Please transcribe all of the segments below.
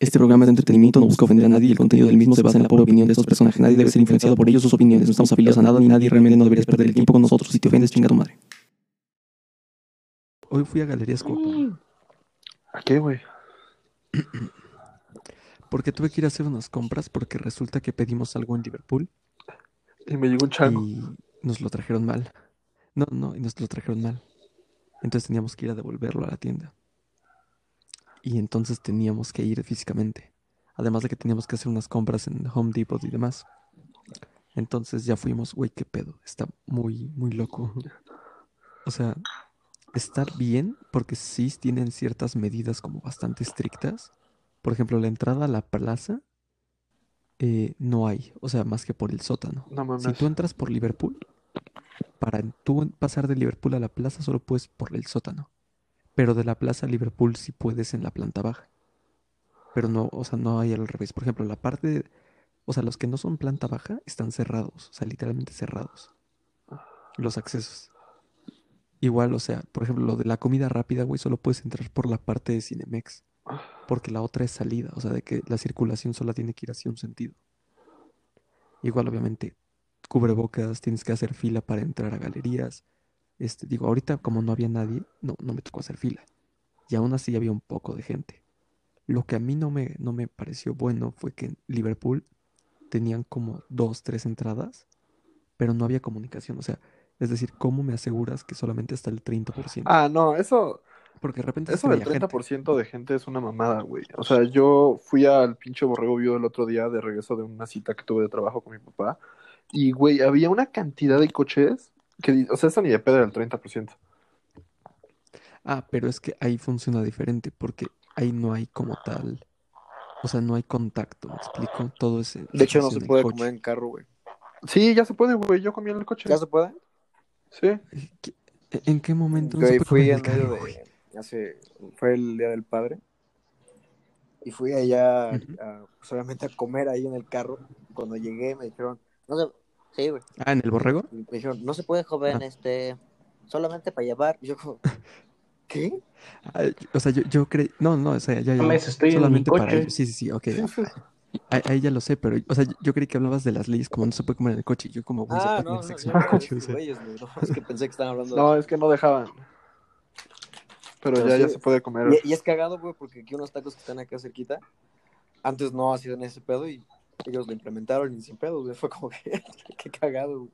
Este programa de entretenimiento no busca ofender a nadie y el contenido del mismo se basa en la pobre opinión de estos personajes. Nadie debe ser influenciado por ellos o sus opiniones. No estamos afiliados a nada ni nadie. Realmente no deberías perder el tiempo con nosotros. Si te ofendes, chinga tu madre. Hoy fui a Galerías Copa ¿A qué, güey? porque tuve que ir a hacer unas compras porque resulta que pedimos algo en Liverpool Y me llegó un chango. y nos lo trajeron mal. No, no, y nos lo trajeron mal. Entonces teníamos que ir a devolverlo a la tienda. Y entonces teníamos que ir físicamente. Además de que teníamos que hacer unas compras en Home Depot y demás. Entonces ya fuimos, güey, qué pedo. Está muy, muy loco. O sea, está bien porque sí tienen ciertas medidas como bastante estrictas. Por ejemplo, la entrada a la plaza eh, no hay, o sea, más que por el sótano. No. Si tú entras por Liverpool, para tú pasar de Liverpool a la plaza solo puedes por el sótano. Pero de la plaza Liverpool sí puedes en la planta baja. Pero no, o sea, no hay al revés. Por ejemplo, la parte, o sea, los que no son planta baja están cerrados, o sea, literalmente cerrados. Los accesos. Igual, o sea, por ejemplo, lo de la comida rápida, güey, solo puedes entrar por la parte de Cinemex. Porque la otra es salida, o sea, de que la circulación solo tiene que ir hacia un sentido. Igual, obviamente, cubrebocas, tienes que hacer fila para entrar a galerías. Este, digo, ahorita como no había nadie, no, no me tocó hacer fila. Y aún así había un poco de gente. Lo que a mí no me, no me pareció bueno fue que en Liverpool tenían como dos, tres entradas, pero no había comunicación. O sea, es decir, ¿cómo me aseguras que solamente está el 30%? Ah, no, eso, Porque de repente eso del veía gente. 30% de gente es una mamada, güey. O sea, yo fui al pinche Borrego Vivo el otro día de regreso de una cita que tuve de trabajo con mi papá. Y, güey, había una cantidad de coches que, o sea, eso ni de pedo era el 30%. Ah, pero es que ahí funciona diferente, porque ahí no hay como tal, o sea, no hay contacto, ¿me explico? Todo ese De hecho, no se puede coche. comer en carro, güey. Sí, ya se puede, güey. Yo comí en el coche. ¿Ya se puede? Sí. ¿Qué- ¿En qué momento no se fui comer en el medio güey? de. Hace. Fue el día del padre. Y fui allá, Ujú. a, pues, obviamente, a comer ahí en el carro. Cuando llegué, me dijeron. No. Sí, güey. Ah, ¿en el borrego? Me dijeron, no se puede, joven, Ah. este. Solamente para llevar. Y yo, como. ¿Qué? Ah, o sea, yo, yo creí, no, no, o sea, ya, ya, estoy en solamente para ellos. Sí, sí, sí, ok. Sí. Ahí, ahí ya lo sé, pero, o sea, yo, creí que hablabas de las leyes como no se puede comer en el coche. y Yo como, güey, se Ah, puede no, tener no, sexo en el no, coche, o sea. no, es que pensé que estaban hablando No, de. es que no dejaban. Pero, Pero ya, ya sí. se puede comer. Y, y es cagado, güey, porque aquí unos tacos que están acá cerquita. Antes no hacían ese pedo y ellos lo implementaron y sin pedo, güey. Fue como que. qué cagado, güey.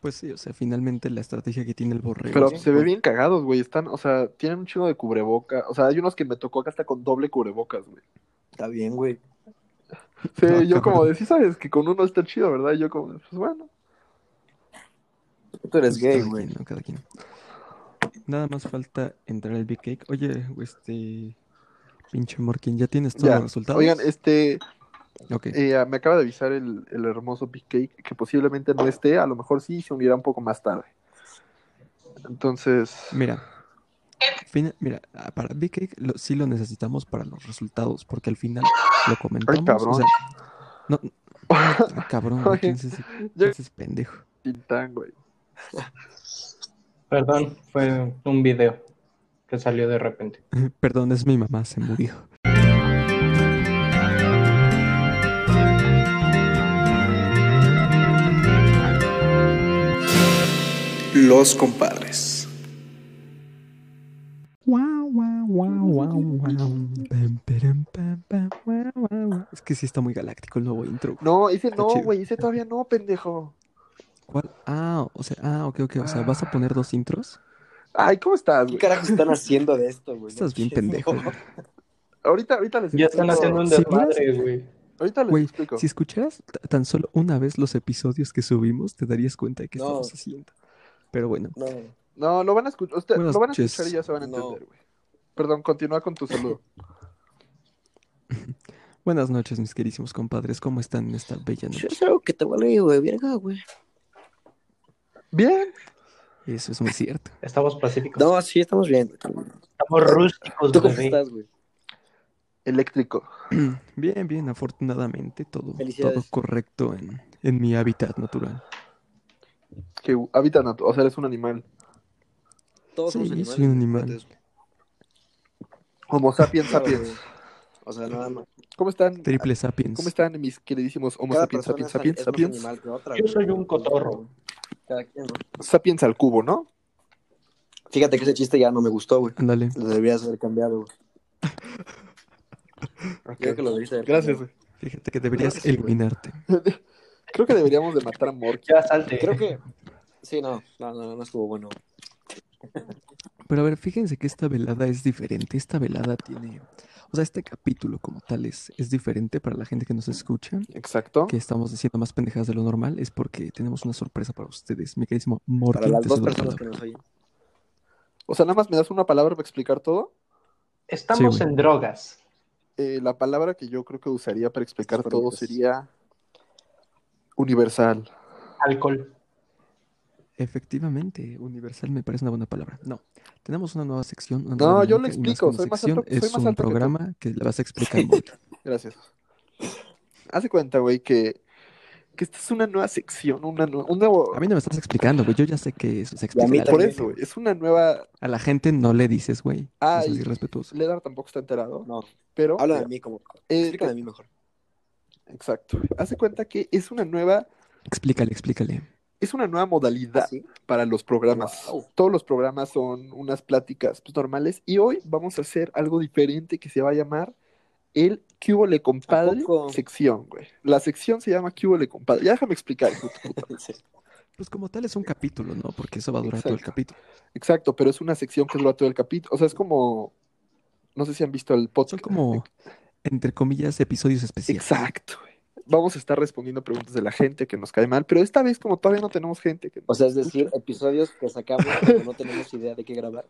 Pues sí, o sea, finalmente la estrategia que tiene el borrego. Pero Sí. se ve bien cagados, güey. Están, o sea, tienen un chingo de cubreboca. O sea, hay unos que me tocó acá hasta con doble cubrebocas, güey. Está bien, güey. Sí, yo como de, sí sabes que con uno está chido, ¿verdad? Y yo como, de, pues bueno. Tú eres Pues gay, güey. ¿no? Cada quien. Nada más falta entrar al Big Cake. Oye, este. Pinche Morkin, ¿ya tienes todos Ya. los resultados? Oigan, este, eh, me acaba de avisar el, el hermoso Big Cake que posiblemente no esté, a lo mejor sí se unirá un poco más tarde. Entonces, Mira. Mira, ah, para Big Cake lo- sí lo necesitamos para los resultados, porque al final lo comentamos. cabrón. O sea, no. ah, cabrón, ¿quién es ese, yo- quién es ese pendejo? Tintán, güey. Perdón, fue un video que salió de repente. Perdón, es mi mamá, se murió. Los compadres. Es que sí está muy galáctico el nuevo intro. No, ese Está no, güey, ese todavía no, pendejo. ¿Cuál? Ah, o sea, ah, ok, ok. O sea, ¿vas a poner dos intros? Ay, ¿cómo estás, ¿Qué güey? carajos están haciendo de esto, güey? Estás bien pendejo. güey. Ahorita, ahorita les Ya están explico. haciendo un Sí, desmadre, güey. Ahorita les Güey, explico. si escucharas tan solo una vez los episodios que subimos, te darías cuenta de qué No. estamos haciendo. Pero bueno, No, No, lo van a escuchar, usted, lo van a escuchar y ya se van a No. entender, güey. Perdón, continúa con tu saludo. buenas noches, mis queridísimos compadres. ¿Cómo están en esta bella Yo noche? es algo que te vale, güey, verga, güey. Bien, Eso es muy cierto. Estamos pacíficos. No, sí, estamos bien. Estamos rústicos, ¿Tú cómo estás, güey? eléctrico. Bien, bien, afortunadamente todo, todo correcto en, en mi hábitat natural. Que habita natu- o sea, eres un animal. Todos Sí, somos soy un animal. Homo sapiens sapiens. O sea, nada más. ¿Cómo están? Triple Sapiens. ¿Cómo están mis queridísimos Homo Cada sapiens, sapiens, es, sapiens, más sapiens? animal que otra. Yo soy un cotorro. Cada quien, ¿no? Sapiens al cubo, ¿no? Fíjate que ese chiste ya no me gustó, güey. Ándale. Lo deberías haber cambiado, güey. Creo que lo debiste haber Gracias, güey. Fíjate que deberías güey. eliminarte. Creo que deberíamos de matar a Morky. Ya salte. Creo que. Sí, no, no, no, no estuvo bueno. Pero a ver, fíjense que esta velada es diferente. Esta velada tiene. O sea, este capítulo como tal es, es diferente para la gente que nos escucha. Exacto. Que estamos diciendo más pendejadas de lo normal. Es porque tenemos una sorpresa para ustedes. Mi queridísimo Para las dos personas que nos oyen. O sea, nada más me das una palabra para explicar todo. Estamos Sí, en drogas. Eh, la palabra que yo creo que usaría para explicar todo sería universal. Alcohol. Efectivamente, universal me parece una buena palabra. No, tenemos una nueva sección. una No, nueva yo lo explico, soy más alto- soy es más un alto que programa que le vas a explicar. Gracias. Hace cuenta, güey, que, que esta es una nueva sección, una nue- un nuevo... A mí no me estás explicando, güey. Yo ya sé que eso se Y a mí explica. Por eso, güey, es una nueva... A la gente no le dices, güey. Ah, y- irrespetuoso. Ledar tampoco está enterado, No, pero... habla de mí como. eh, Explícame de mí mejor. Exacto. Hace cuenta que es una nueva... Explícale, explícale. Es una nueva modalidad ¿Así? para los programas. Wow. Todos los programas son unas pláticas pues, normales y hoy vamos a hacer algo diferente que se va a llamar el ¿Qué le compadre? Sección, güey. La sección se llama ¿Qué le compadre? Ya déjame explicar. Sí. Pues como tal es un capítulo, ¿no? Porque eso va a durar todo el capítulo. Exacto, pero es una sección que dura todo el capítulo. O sea, es como... No sé si han visto el podcast. Son como, entre comillas, episodios especiales. Exacto. Vamos a estar respondiendo preguntas de la gente que nos cae mal, pero esta vez como todavía no tenemos gente que O sea, es decir, escucha. episodios que sacamos cuando no tenemos idea de qué grabar.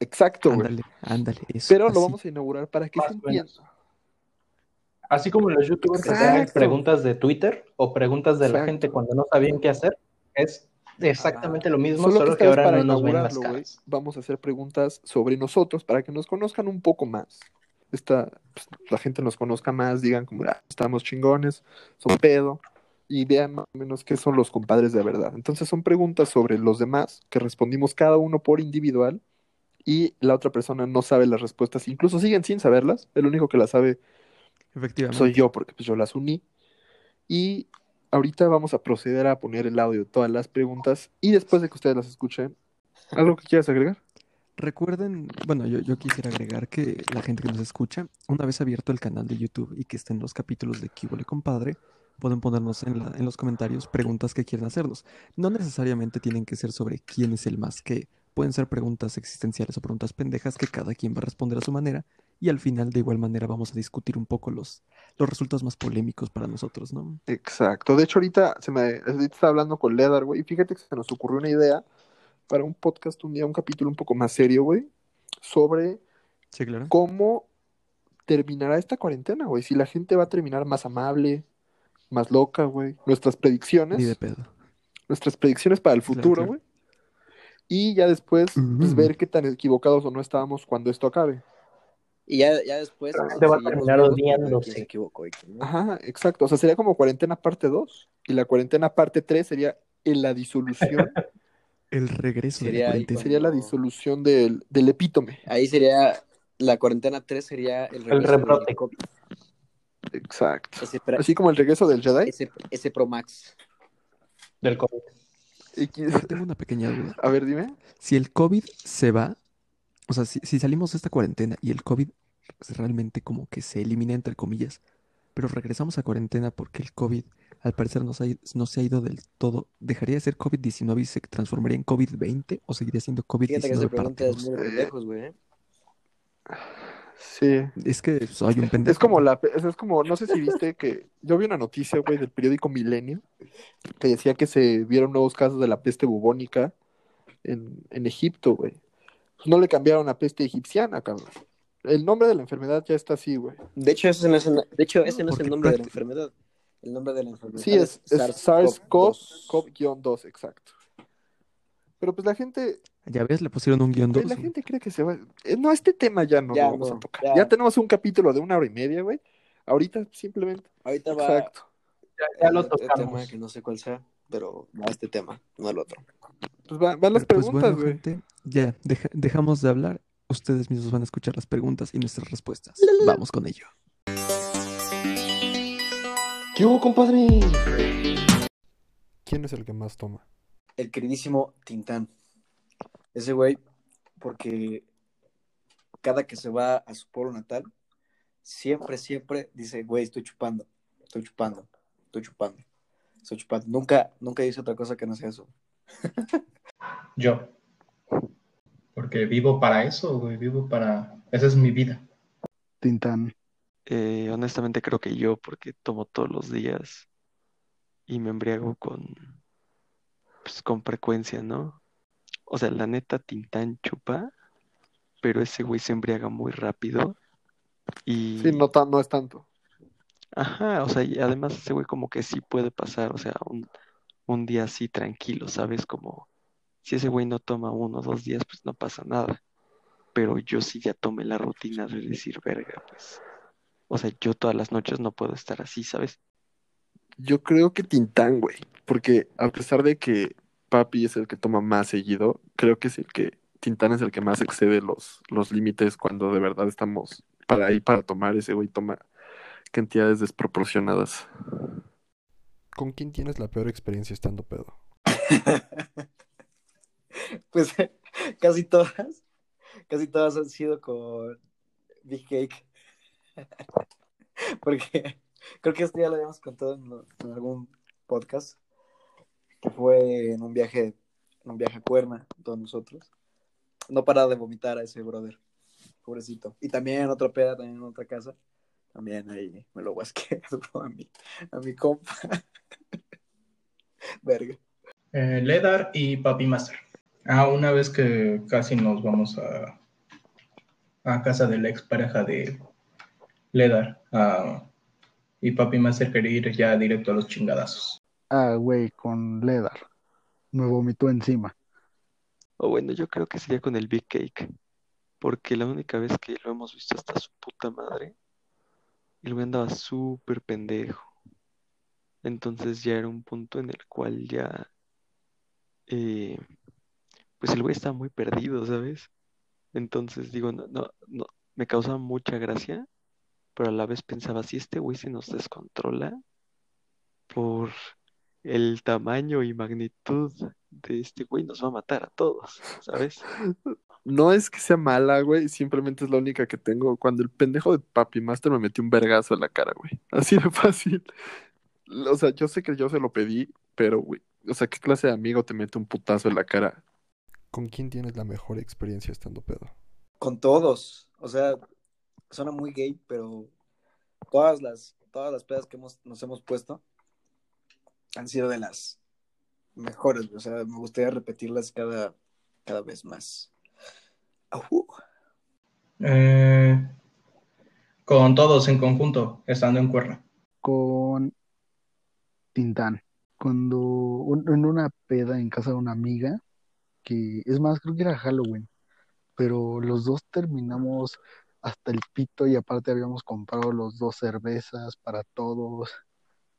Exacto, güey. Ándale, ándale, eso. Pero lo vamos a inaugurar para que se. Así como los youtubers que hacen preguntas de Twitter o preguntas de la gente cuando no sabían qué hacer, es exactamente lo mismo, Solo que solo que ahora para no nos ven las inaugurarlo, güey, caras. vamos a hacer preguntas sobre nosotros para que nos conozcan un poco más. Esta, pues, la gente nos conozca más, digan como, "Ah, estamos chingones, son pedo, y vean más o menos qué son los compadres de verdad. Entonces son preguntas sobre los demás que respondimos cada uno por individual y la otra persona no sabe las respuestas, incluso siguen sin saberlas, el único que las sabe Efectivamente. soy yo porque pues yo las uní. Y ahorita vamos a proceder a poner el audio de todas las preguntas y después de que ustedes las escuchen, ¿algo que quieras agregar? Recuerden, bueno, yo, yo quisiera agregar que la gente que nos escucha, una vez abierto el canal de YouTube y que estén los capítulos de Kibole Compadre, pueden ponernos en, la- en los comentarios preguntas que quieren hacernos. No necesariamente tienen que ser sobre quién es el más que. Pueden ser preguntas existenciales o preguntas pendejas que cada quien va a responder a su manera. Y al final, de igual manera, vamos a discutir un poco los, los resultados más polémicos para nosotros, ¿no? Exacto. De hecho, ahorita se me ahorita estaba hablando con Ledar, güey, y fíjate que se nos ocurrió una idea para un podcast un día, un capítulo un poco más serio, güey, sobre Sí, claro. cómo terminará esta cuarentena, güey. Si la gente va a terminar más amable, más loca, güey. Nuestras predicciones. Ni de pedo. nuestras predicciones para el futuro, claro. güey. Y ya después, pues, ver qué tan equivocados o no estábamos cuando esto acabe. Y ya, ya después. Realmente va a terminar quién se equivocó no. Ajá, exacto. O sea, sería como cuarentena parte 2. Y la cuarentena parte 3 sería en la disolución. El regreso de Sería la ahí cuarentena. sería la disolución del, del epítome. Ahí sería. La cuarentena 3 sería el regreso rebrote. del COVID. Exacto. Ese, Así como el regreso del Jedi. ese, ese Pro Max. del COVID. Yo tengo una pequeña duda. A ver, dime. Si el COVID se va, o sea, si, si salimos de esta cuarentena y el COVID realmente como que se elimina entre comillas, pero regresamos a cuarentena porque el COVID al parecer no se ha, i- no se ha ido del todo, ¿dejaría de ser COVID-19 y se transformaría en COVID-20 o seguiría siendo Fíjate que esa COVID-19 pregunta parte es muy de 2? pendejos, güey. ¿eh? Sí. Es que soy un pendejo. Es como la, es es como, no sé si viste que yo vi una noticia, güey, del periódico Milenio, que decía que se vieron nuevos casos de la peste bubónica en, en Egipto, güey. Pues no le cambiaron a peste egipciana, cabrón. El nombre de la enfermedad ya está así, güey. De hecho, ese no es el, de hecho, ese no es el nombre de la enfermedad. El nombre de la enfermedad Sí, es, es SARS-CoV-2. SARS-CoV-2, exacto. Pero pues la gente, Ya ves, le pusieron un guion güey, 2. la gente cree que se va. eh, No, este tema ya no Ya lo vamos no, a tocar. ya. Ya tenemos un capítulo de una hora y media, güey. Ahorita simplemente. Ahorita va Exacto. Ya, ya lo el otro tocamos. tema que no sé cuál sea, pero va este tema, no el otro. Pues va- van las Pero, pues preguntas, bueno, güey. gente, ya deja- dejamos de hablar Ustedes mismos van a escuchar las preguntas y nuestras respuestas. Vamos con ello. ¿Qué hubo, compadre? ¿Quién es el que más toma? El queridísimo Tintán. Ese güey, porque cada que se va a su pueblo natal, siempre, siempre dice, güey, estoy chupando, estoy chupando, estoy chupando, estoy chupando. Nunca, nunca dice otra cosa que no sea eso. Yo. Porque vivo para eso, güey. Vivo para. Esa es mi vida. Tintán. Eh, honestamente creo que yo, porque tomo todos los días y me embriago con, pues, con frecuencia, ¿no? O sea, la neta, Tintán chupa, pero ese güey se embriaga muy rápido y... Sí, no, tan- no es tanto. Ajá, o sea, y además ese güey como que sí puede pasar, o sea, un, un día así tranquilo, ¿sabes? Como si ese güey no toma uno o dos días, pues no pasa nada. Pero yo sí ya tomé la rutina de decir, verga, pues. O sea, yo todas las noches no puedo estar así, ¿sabes? Yo creo que Tintán, güey. Porque a pesar de que Papi es el que toma más seguido, creo que es el que Tintán es el que más excede los, los límites cuando de verdad estamos para ahí para tomar. Ese güey toma cantidades desproporcionadas. ¿Con quién tienes la peor experiencia estando pedo? Pues casi todas, casi todas han sido con Big Cake. Porque creo que esto ya lo habíamos contado en, algún podcast, que fue en un viaje, en un viaje a Cuerna, todos nosotros. No para de vomitar a ese brother, pobrecito. Y también en otra peda, también en otra casa, también ahí me lo guasqué a mi, a mi compa. Verga. Eh, Ledar y Papi Master. Ah, una vez que casi nos vamos a, a casa de la expareja de Ledar. ah, y Papi Master quería ir ya directo a los chingadazos. Ah, güey, con Ledar. Me vomitó encima. O bueno, yo creo que sería con el Big Cake. Porque la única vez que lo hemos visto hasta su puta madre, el güey andaba súper pendejo. Entonces ya era un punto en el cual ya, eh, pues el güey estaba muy perdido, ¿sabes? Entonces digo, no, no, no, me causaba mucha gracia, pero a la vez pensaba, si este güey se nos descontrola por el tamaño y magnitud de este güey, nos va a matar a todos, ¿sabes? No es que sea mala, güey, simplemente es la única que tengo. Cuando el pendejo de Papi Master me metió un vergazo en la cara, güey. Así de fácil. O sea, yo sé que yo se lo pedí, pero, güey, o sea, ¿qué clase de amigo te mete un putazo en la cara? ¿Con quién tienes la mejor experiencia estando pedo? Con todos. O sea, suena muy gay, pero todas las, todas las pedas que hemos, nos hemos puesto han sido de las mejores. O sea, me gustaría repetirlas cada, cada vez más. Eh, con todos en conjunto, estando en cuerna. Con Tintán. Cuando un- en una peda en casa de una amiga, que es más, creo que era Halloween, pero los dos terminamos hasta el pito y aparte habíamos comprado los dos cervezas para todos.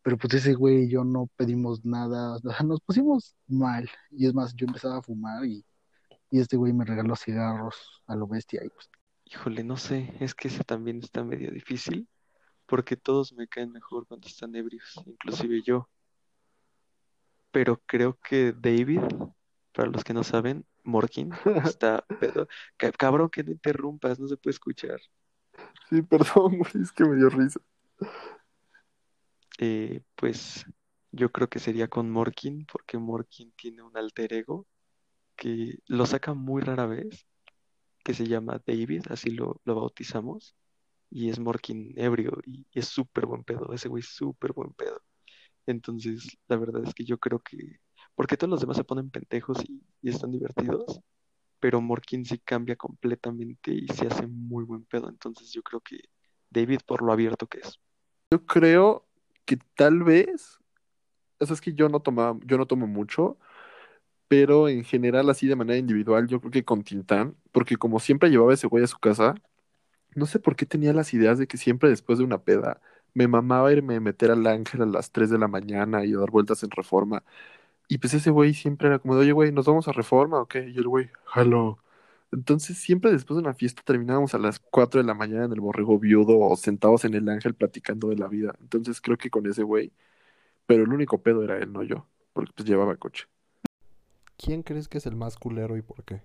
Pero pues ese güey y yo no pedimos nada, o sea, nos pusimos mal. Y es más, yo empezaba a fumar y, y este güey me regaló cigarros a lo bestia y pues Híjole, no sé, es que ese también está medio difícil, porque todos me caen mejor cuando están ebrios, inclusive yo. Pero creo que David, para los que no saben, Morkin, está pedo. Ca- Cabrón, que no interrumpas, no se puede escuchar. Sí, perdón, güey, es que me dio risa. Eh, pues yo creo que sería con Morkin, porque Morkin tiene un alter ego que lo saca muy rara vez, que se llama David, así lo, lo bautizamos, y es Morkin ebrio, y, y es súper buen pedo, ese güey es súper buen pedo. Entonces, la verdad es que yo creo que, porque todos los demás se ponen pendejos y, están divertidos, pero Morkin sí cambia completamente y se hace muy buen pedo. Entonces, yo creo que David, por lo abierto que es. Yo creo que tal vez, o sea, es que yo no tomaba, yo no tomo mucho, pero en general, así de manera individual, yo creo que con Tintán, porque como siempre llevaba ese güey a su casa, no sé por qué tenía las ideas de que siempre después de una peda me mamaba irme a meter al ángel a las 3 de la mañana y a dar vueltas en reforma. Y pues ese güey siempre era como de, oye, güey, ¿nos vamos a reforma o qué? Y el güey, jalo. Entonces, siempre después de una fiesta terminábamos a las 4 de la mañana en el borrego viudo o sentados en el ángel platicando de la vida. Entonces, creo que con ese güey, pero el único pedo era él, no yo, porque pues llevaba coche. ¿Quién crees que es el más culero y por qué?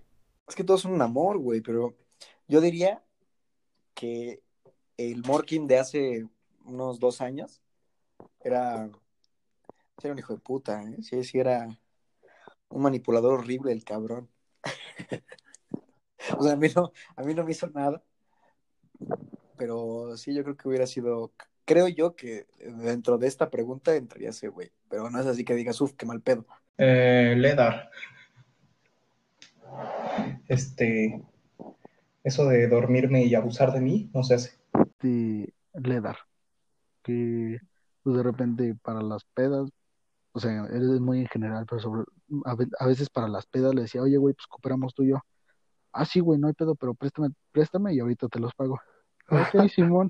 Es que todos son un amor, güey, pero yo diría que el Morkin de hace unos dos años era, era un hijo de puta, ¿eh? Sí, sí, era un manipulador horrible el cabrón. o sea, a mí, no, a mí no me hizo nada, pero sí, yo creo que hubiera sido, creo yo que dentro de esta pregunta entraría ese güey, pero no es así que digas, uff, qué mal pedo. Eh, Ledar. Este, eso de dormirme y abusar de mí no se hace. de Ledar, que pues, de repente para las pedas, o sea, él es muy en general, pero sobre, a, ve- a veces para las pedas le decía, oye, güey, pues cooperamos tú y yo. Ah, sí, güey, no hay pedo, pero préstame, préstame y ahorita te los pago. Ok, Simón,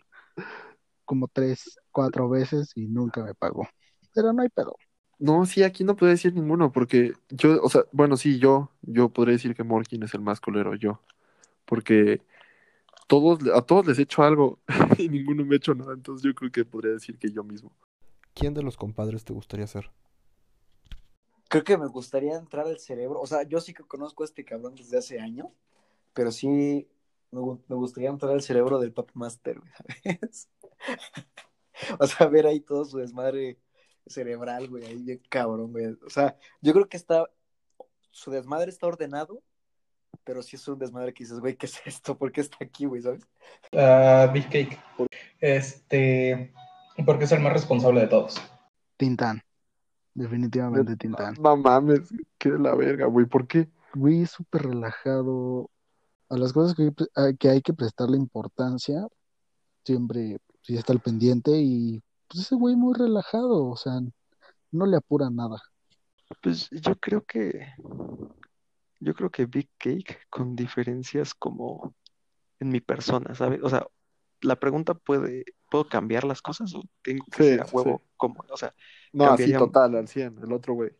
como tres, cuatro veces y nunca me pagó. Pero no hay pedo. No, sí, aquí no podría decir ninguno, porque yo, o sea, bueno, sí, yo, yo podría decir que Morkin es el más culero, yo, porque todos, a todos les he hecho algo y ninguno me ha hecho nada, entonces yo creo que podría decir que yo mismo. ¿Quién de los compadres te gustaría ser? Creo que me gustaría entrar al cerebro. O sea, yo sí que conozco a este cabrón desde hace años, pero sí me, gu- me gustaría entrar al cerebro del Pop Master, güey, ¿sabes? O sea, ver ahí todo su desmadre cerebral, güey, ahí bien cabrón, güey. O sea, yo creo que está, su desmadre está ordenado, pero sí es un desmadre que dices, güey, ¿qué es esto? ¿Por qué está aquí, güey, sabes? Ah, Big Cake. Este, porque es el más responsable de todos. Tintán, definitivamente Tintán. No mames, qué de la verga, güey, ¿por qué? Güey, es súper relajado. A las cosas que, hay pre- a- que hay que prestarle importancia, siempre sí está al pendiente y pues ese güey muy relajado, o sea, no le apura nada. Pues yo creo que, yo creo que Big Cake con diferencias como en mi persona, ¿sabes? O sea, la pregunta puede, ¿puedo cambiar las cosas o tengo que Sí, ser a huevo sí. como, o sea, No, así total, al 100, el otro güey.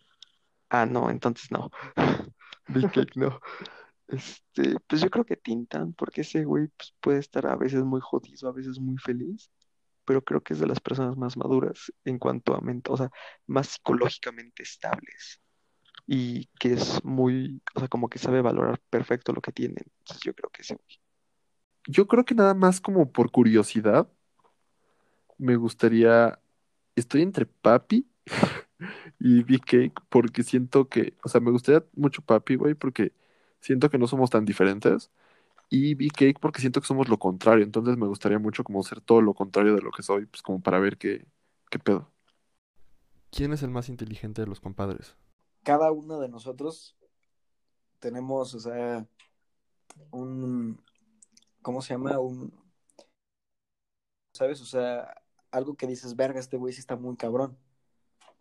ah, no, entonces no, Big Cake no. Este, pues yo creo que Tintan, porque ese güey pues, puede estar a veces muy jodido, a veces muy feliz, pero creo que es de las personas más maduras en cuanto a mente, o sea, más psicológicamente estables y que es muy, o sea, como que sabe valorar perfecto lo que tiene. Entonces yo creo que ese güey. Yo creo que nada más como por curiosidad, me gustaría, estoy entre Papi y Big Cake porque siento que, o sea, me gustaría mucho Papi, güey, porque siento que no somos tan diferentes. Y Big Cake porque siento que somos lo contrario. Entonces me gustaría mucho como ser todo lo contrario de lo que soy, pues como para ver qué, qué pedo. ¿Quién es el más inteligente de los compadres? Cada uno de nosotros tenemos, o sea, un, ¿cómo se llama? Un, ¿sabes? O sea, algo que dices, verga, este güey sí está muy cabrón,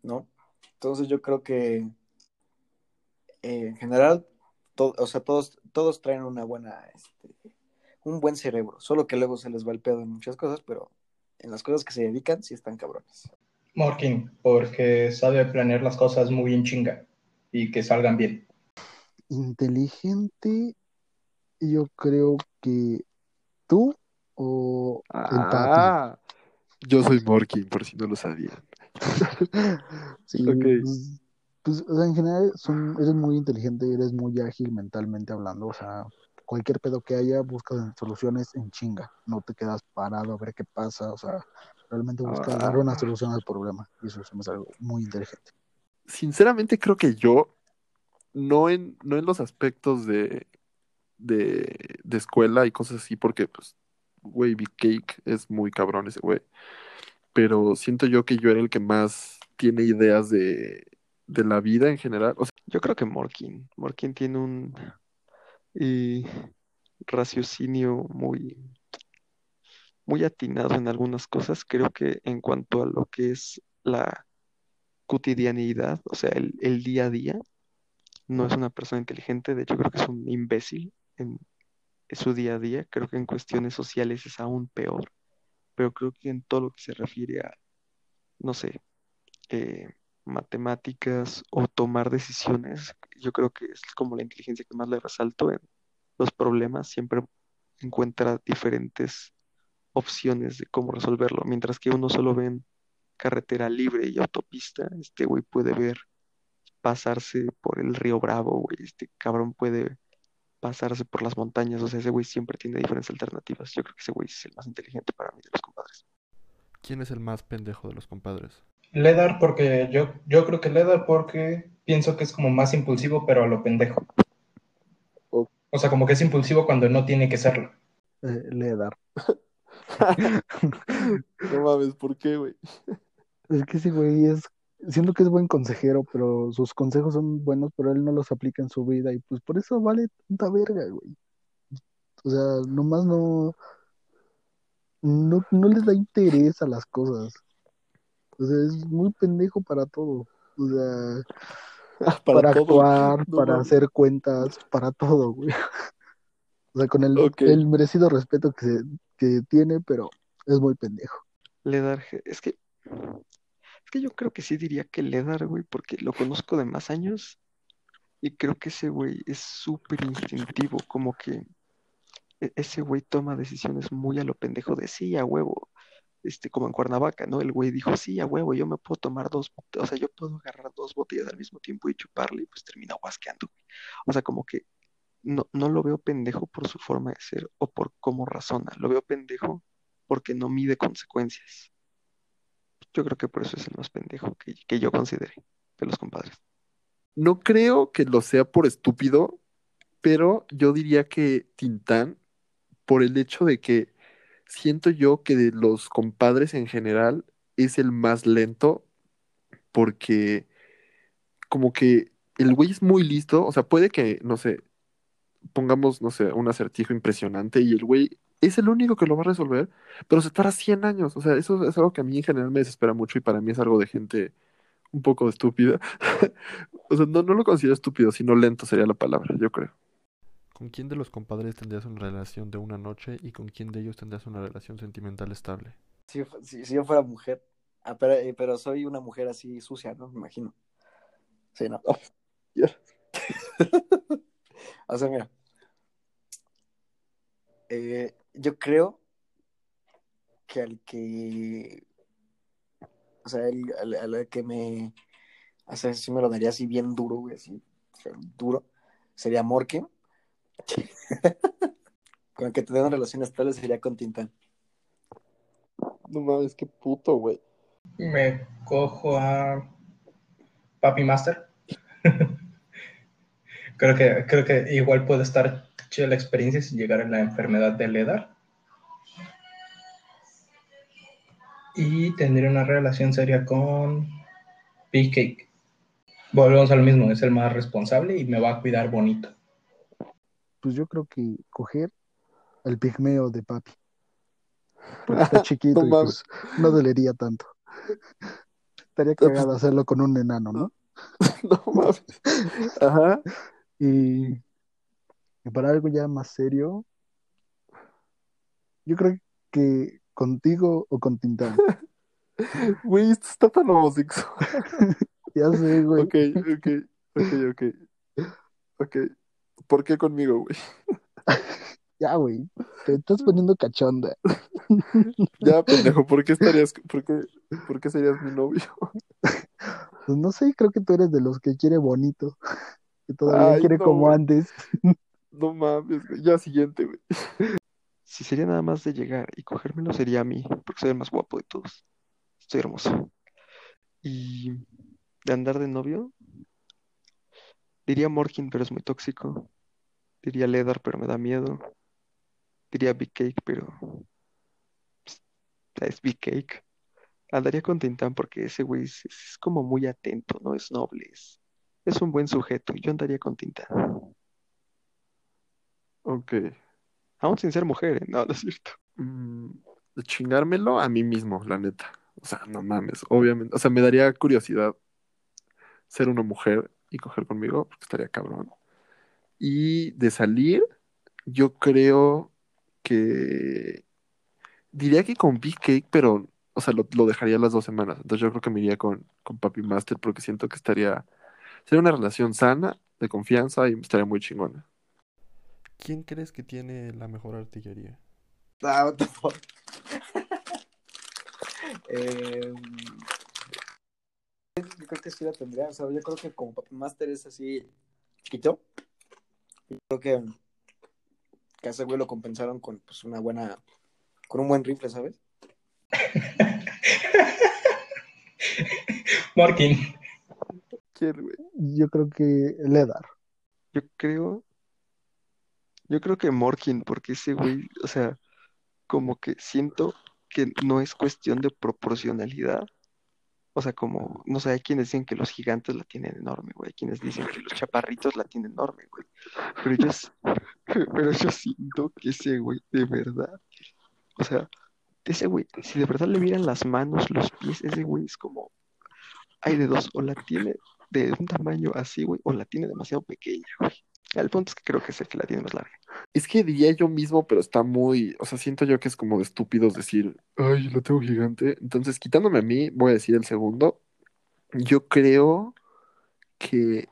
¿no? Entonces yo creo que eh, en general, to- o sea, todos, todos traen una buena, este, un buen cerebro, solo que luego se les va el pedo en muchas cosas, pero en las cosas que se dedican sí están cabrones. Morkin, porque sabe planear las cosas muy en chinga y que salgan bien. Inteligente, yo creo que tú o el Papi. Ah, yo soy Morkin, por si no lo sabían. Sí, Ok. pues, pues, o sea, en general son, eres muy inteligente, eres muy ágil mentalmente hablando, o sea, cualquier pedo que haya, buscas soluciones en chinga, no te quedas parado a ver qué pasa, o sea, realmente buscas dar una Ah. solución al problema, y eso hace algo muy inteligente. Sinceramente creo que yo, no en, no en los aspectos de, de, de escuela y cosas así, porque pues, güey, Cake es muy cabrón ese güey. Pero siento yo que yo era el que más tiene ideas de, de la vida en general. O Yo creo que Morkin. Morkin tiene un raciocinio muy, muy atinado en algunas cosas. Creo que en cuanto a lo que es la cotidianidad, o sea, el, el día a día, no es una persona inteligente. De hecho, creo que es un imbécil en, su día a día. Creo que en cuestiones sociales es aún peor. Pero creo que en todo lo que se refiere a, no sé, eh, matemáticas o tomar decisiones, yo creo que es como la inteligencia que más le resalto en, los problemas, siempre encuentra diferentes opciones de cómo resolverlo, mientras que uno solo ve en carretera libre y autopista, este güey puede ver pasarse por el río Bravo, güey, este cabrón puede pasarse por las montañas, o sea, ese güey siempre tiene diferentes alternativas. Yo creo que ese güey es el más inteligente para mí de los compadres. ¿Quién es el más pendejo de los compadres? Ledar porque yo, yo creo que Ledar porque pienso que es como más impulsivo, pero a lo pendejo. O sea, como que es impulsivo cuando no tiene que serlo. Eh, Ledar. No mames, ¿por qué, güey? Es que ese güey es, siento que es buen consejero, pero sus consejos son buenos, pero él no los aplica en su vida y pues por eso vale tanta verga, güey. O sea, nomás no, no, no les da interés a las cosas. O sea, es muy pendejo para todo. O sea, para, todo. actuar, No para hacer cuentas, para todo, güey. O sea, con el, merecido respeto que, se- que tiene, pero es muy pendejo. Ledar, je- es que, que yo creo que sí diría que Ledar, güey, porque lo conozco de más años y creo que ese güey es súper instintivo, como que e- ese güey toma decisiones muy a lo pendejo de sí, a huevo, este, como en Cuernavaca, ¿no? El güey dijo, sí, a huevo, yo me puedo tomar dos, o sea, yo puedo agarrar dos botellas al mismo tiempo y chuparle y pues termina guasqueando, güey. O sea, como que no, no lo veo pendejo por su forma de ser o por cómo razona, lo veo pendejo porque no mide consecuencias. Yo creo que por eso es el más pendejo que, que yo considere de los compadres. No creo que lo sea por estúpido, pero yo diría que Tintán, por el hecho de que siento yo que de los compadres en general es el más lento, porque como que el güey es muy listo, o sea, puede que, no sé, pongamos, no sé, un acertijo impresionante y el güey es el único que lo va a resolver, pero se tarda 100 años, o sea, eso es algo que a mí en general me desespera mucho y para mí es algo de gente un poco estúpida. O sea, no, no lo considero estúpido, sino lento sería la palabra, yo creo. ¿Con quién de los compadres tendrías una relación de una noche y con quién de ellos tendrías una relación sentimental estable? Si, si, si yo fuera mujer, ah, pero, eh, pero soy una mujer así sucia, ¿no? Me imagino. Sí, ¿no? ya. O sea, mira. Eh, yo creo que al que. O sea, el, al, al que me. O sea, sí me lo daría así bien duro, güey, así. o sea, duro. Sería Morken. Con el que tendría una relación estable sería con Tintán. No mames, qué puto, güey. Me cojo a Papi Master. creo que, creo que igual puede estar chida la experiencia sin llegar a la enfermedad de Ledar. Y tendría una relación seria con Big Cake. Volvemos al mismo, es el más responsable y me va a cuidar bonito. Pues yo creo que coger al pigmeo de papi. Porque está chiquito No y pues no dolería tanto. Estaría cagado hacerlo con un enano, ¿no? No mames. Ajá. Y, y para algo ya más serio, yo creo que contigo o con Tintán. Güey, esto está tan homosexual. Ya sé, güey. Ok, ok, ok, ok. Ok. ¿Por qué conmigo, güey? Ya, güey. Te estás poniendo cachonda. Ya, pendejo, ¿por qué estarías, por qué, por qué serías mi novio? Pues no sé, creo que tú eres de los que quiere bonito. Que todavía Ay, quiere no, como antes. No mames. Ya, siguiente, güey. Si sería nada más de llegar y cogérmelo, sería a mí, porque soy el más guapo de todos. Estoy hermoso. Y de andar de novio, diría Morkin, pero es muy tóxico. Diría Ledar, pero me da miedo. Diría Big Cake, pero pues, es Big Cake. Andaría con Tintán porque ese güey es, es como muy atento, no es noble, es, es un buen sujeto. y Yo andaría con Tintán. Ok. Aún sin ser mujer, ¿eh? No, no es cierto. Mm, chingármelo a mí mismo, la neta. O sea, no mames, obviamente. O sea, me daría curiosidad ser una mujer y coger conmigo, porque estaría cabrón. Y de salir, yo creo que diría que con Big Cake, pero, o sea, lo, lo dejaría las dos semanas. Entonces yo creo que me iría con, con Papi Master porque siento que estaría, sería una relación sana, de confianza y estaría muy chingona. ¿Quién crees que tiene la mejor artillería? Ah, what the fuck. Eh, yo creo que sí la tendría. O sea, yo creo que como Papi Master es así chiquito. Yo creo que, que a ese güey lo compensaron con pues, una buena. con un buen rifle, ¿sabes? Morkin. Yo creo que Ledar. Yo creo. Yo creo que Morkin, porque ese güey, o sea, como que siento que no es cuestión de proporcionalidad. O sea, como, no sé, hay quienes dicen que los gigantes la tienen enorme, güey. Hay quienes dicen que los chaparritos la tienen enorme, güey. Pero yo, pero yo siento que ese güey, de verdad, o sea, ese güey, si de verdad le miran las manos, los pies, ese güey es como, hay de dos, o la tiene de un tamaño así, güey, o la tiene demasiado pequeña, güey. El punto es que creo que es que la tiene más larga. Es que diría yo mismo, pero está muy, o sea, siento yo que es como de estúpidos decir, ay, la tengo gigante. Entonces, quitándome a mí, voy a decir el segundo. Yo creo que,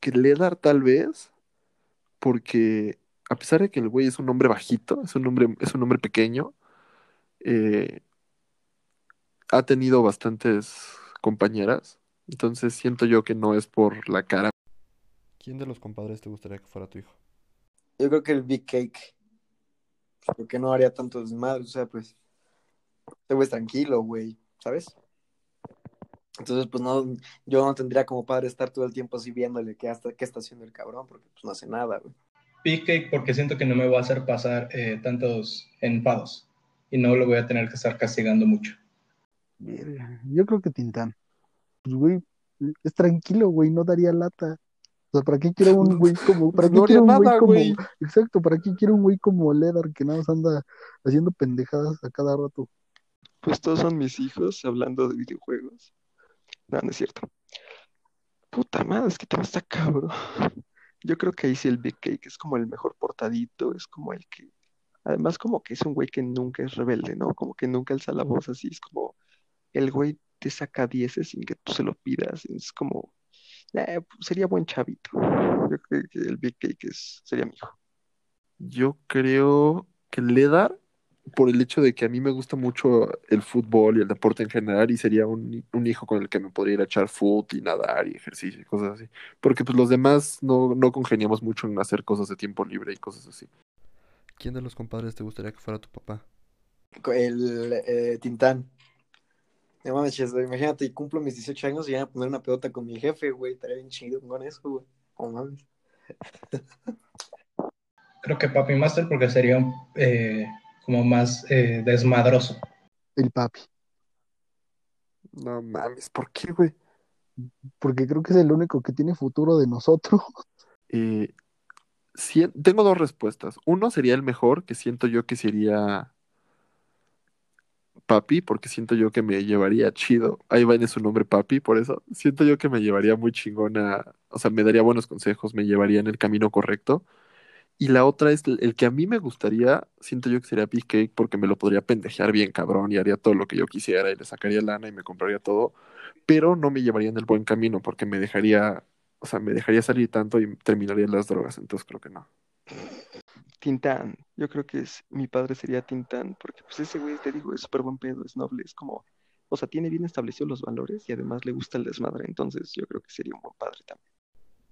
que Ledar tal vez, porque a pesar de que el güey es un hombre bajito, es un hombre, es un hombre pequeño, eh, ha tenido bastantes compañeras. Entonces siento yo que no es por la cara. ¿Quién de los compadres te gustaría que fuera tu hijo? Yo creo que el Big Cake. Porque no haría tanto desmadre. O sea, pues. Este güey es tranquilo, güey. ¿Sabes? Entonces, pues no. Yo no tendría como padre estar todo el tiempo así viéndole qué, hasta, qué está haciendo el cabrón. Porque pues no hace nada, güey. Big Cake porque siento que no me va a hacer pasar eh, tantos enfados y no lo voy a tener que estar castigando mucho. Yo creo que Tintán. Pues, güey, es tranquilo, güey, no daría lata. O sea, ¿para qué quiero un güey como, para qué No quiero un güey nada, como, güey. exacto, ¿para qué quiero un güey como Ledar que nada más anda haciendo pendejadas a cada rato? Pues todos son mis hijos hablando de videojuegos. No, no es cierto. Puta madre, es que también está cabrón. Yo creo que ahí sí el Big Cake es como el mejor portadito, es como el que, además como que es un güey que nunca es rebelde, ¿no? Como que nunca alza la voz así, es como el güey te saca dieces sin que tú se lo pidas, es como, eh, sería buen chavito. Yo creo que el Big Cake es, sería mi hijo. Yo creo que Ledar, por el hecho de que a mí me gusta mucho el fútbol y el deporte en general, y sería un, un hijo con el que me podría ir a echar fútbol y nadar y ejercicio y cosas así. Porque pues los demás no, no congeniamos mucho en hacer cosas de tiempo libre y cosas así. ¿Quién de los compadres te gustaría que fuera tu papá? El eh, Tintán. No mames, imagínate, cumplo mis 18 años y van a poner una pelota con mi jefe, güey. Estaría bien chido con eso, güey. No mames. Creo que Papi Master porque sería eh, como más eh, desmadroso. El papi. No mames, ¿por qué, güey? Porque creo que es el único que tiene futuro de nosotros. Eh, tengo dos respuestas. Uno sería el mejor, que siento yo que sería Papi, porque siento yo que me llevaría chido. Ahí va en su nombre Papi, por eso. Siento yo que me llevaría muy chingona, o sea, me daría buenos consejos, me llevaría en el camino correcto. Y la otra es el, que a mí me gustaría, siento yo que sería Big Cake, porque me lo podría pendejear bien cabrón y haría todo lo que yo quisiera y le sacaría lana y me compraría todo, pero no me llevaría en el buen camino, porque me dejaría, o sea, me dejaría salir tanto y terminaría en las drogas, entonces creo que no. Tintán, yo creo que es, mi padre sería Tintán, porque pues ese güey, te digo, es súper buen pedo, es noble, es como, o sea, tiene bien establecidos los valores y además le gusta el desmadre, entonces yo creo que sería un buen padre también.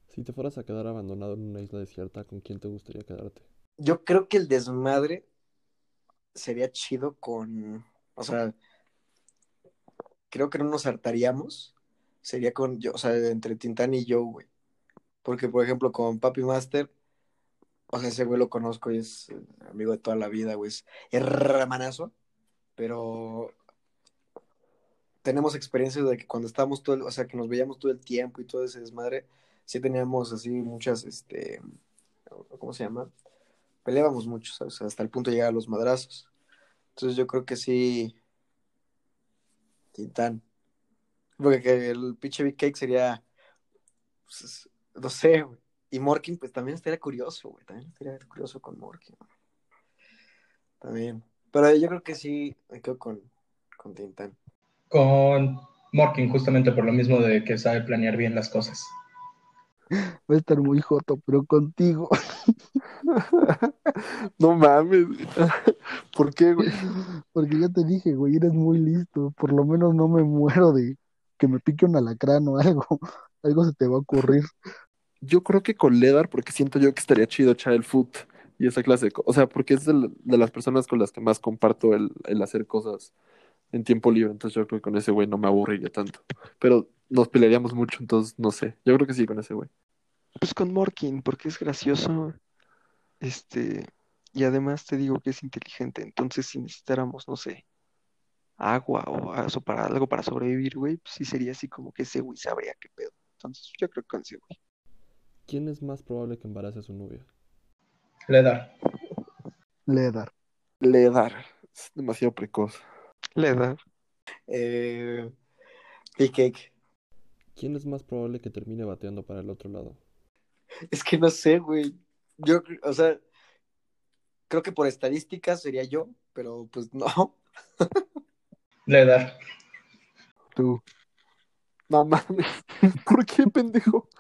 Si te fueras a quedar abandonado en una isla desierta, ¿con quién te gustaría quedarte? Yo creo que el desmadre sería chido con. O sea, creo que no nos hartaríamos. Sería con. Yo, o sea, entre Tintán y yo, güey. Porque, por ejemplo, con Papi Master, o sea, ese güey lo conozco y es eh, amigo de toda la vida, güey. Es hermanazo. Pero tenemos experiencias de que cuando estábamos todo el, o sea, que nos veíamos todo el tiempo y todo ese desmadre, sí teníamos así muchas, este, ¿cómo se llama? Peleábamos mucho, ¿sabes? Hasta el punto de llegar a los madrazos. Entonces yo creo que sí, Tintán. Porque que el pinche Big Cake sería, pues, no sé, güey. Y Morkin, pues también estaría curioso, güey. También estaría curioso con Morkin. güey. También. Pero yo creo que sí me quedo con, con Tintán. Con Morkin, justamente por lo mismo de que sabe planear bien las cosas. Va a estar muy joto, pero contigo. No mames. ¿Por qué, güey? Porque ya te dije, güey, eres muy listo. Por lo menos no me muero de que me pique un alacrán o algo. Algo se te va a ocurrir. Yo creo que con Ledar, porque siento yo que estaría chido echar el foot y esa clase. O sea, porque es de, la- de las personas con las que más comparto el, el hacer cosas en tiempo libre. Entonces yo creo que con ese güey no me aburriría tanto. Pero nos pelearíamos mucho, entonces no sé. Yo creo que sí con ese güey. Pues con Morkin, porque es gracioso. Este, y además te digo que es inteligente. Entonces, si necesitáramos, no sé, agua o eso para algo para sobrevivir, güey, pues sí sería así como que ese güey sabría qué pedo. Entonces, yo creo que con ese güey. ¿Quién es más probable que embarace a su novia? Ledar. Ledar. Ledar. Es demasiado precoz. Le da. Eh, Big Cake. ¿Quién es más probable que termine bateando para el otro lado? Es que no sé, güey. Yo, o sea, creo que por estadísticas sería yo, pero pues no. Ledar. Tú. No mames. ¿Por qué, pendejo?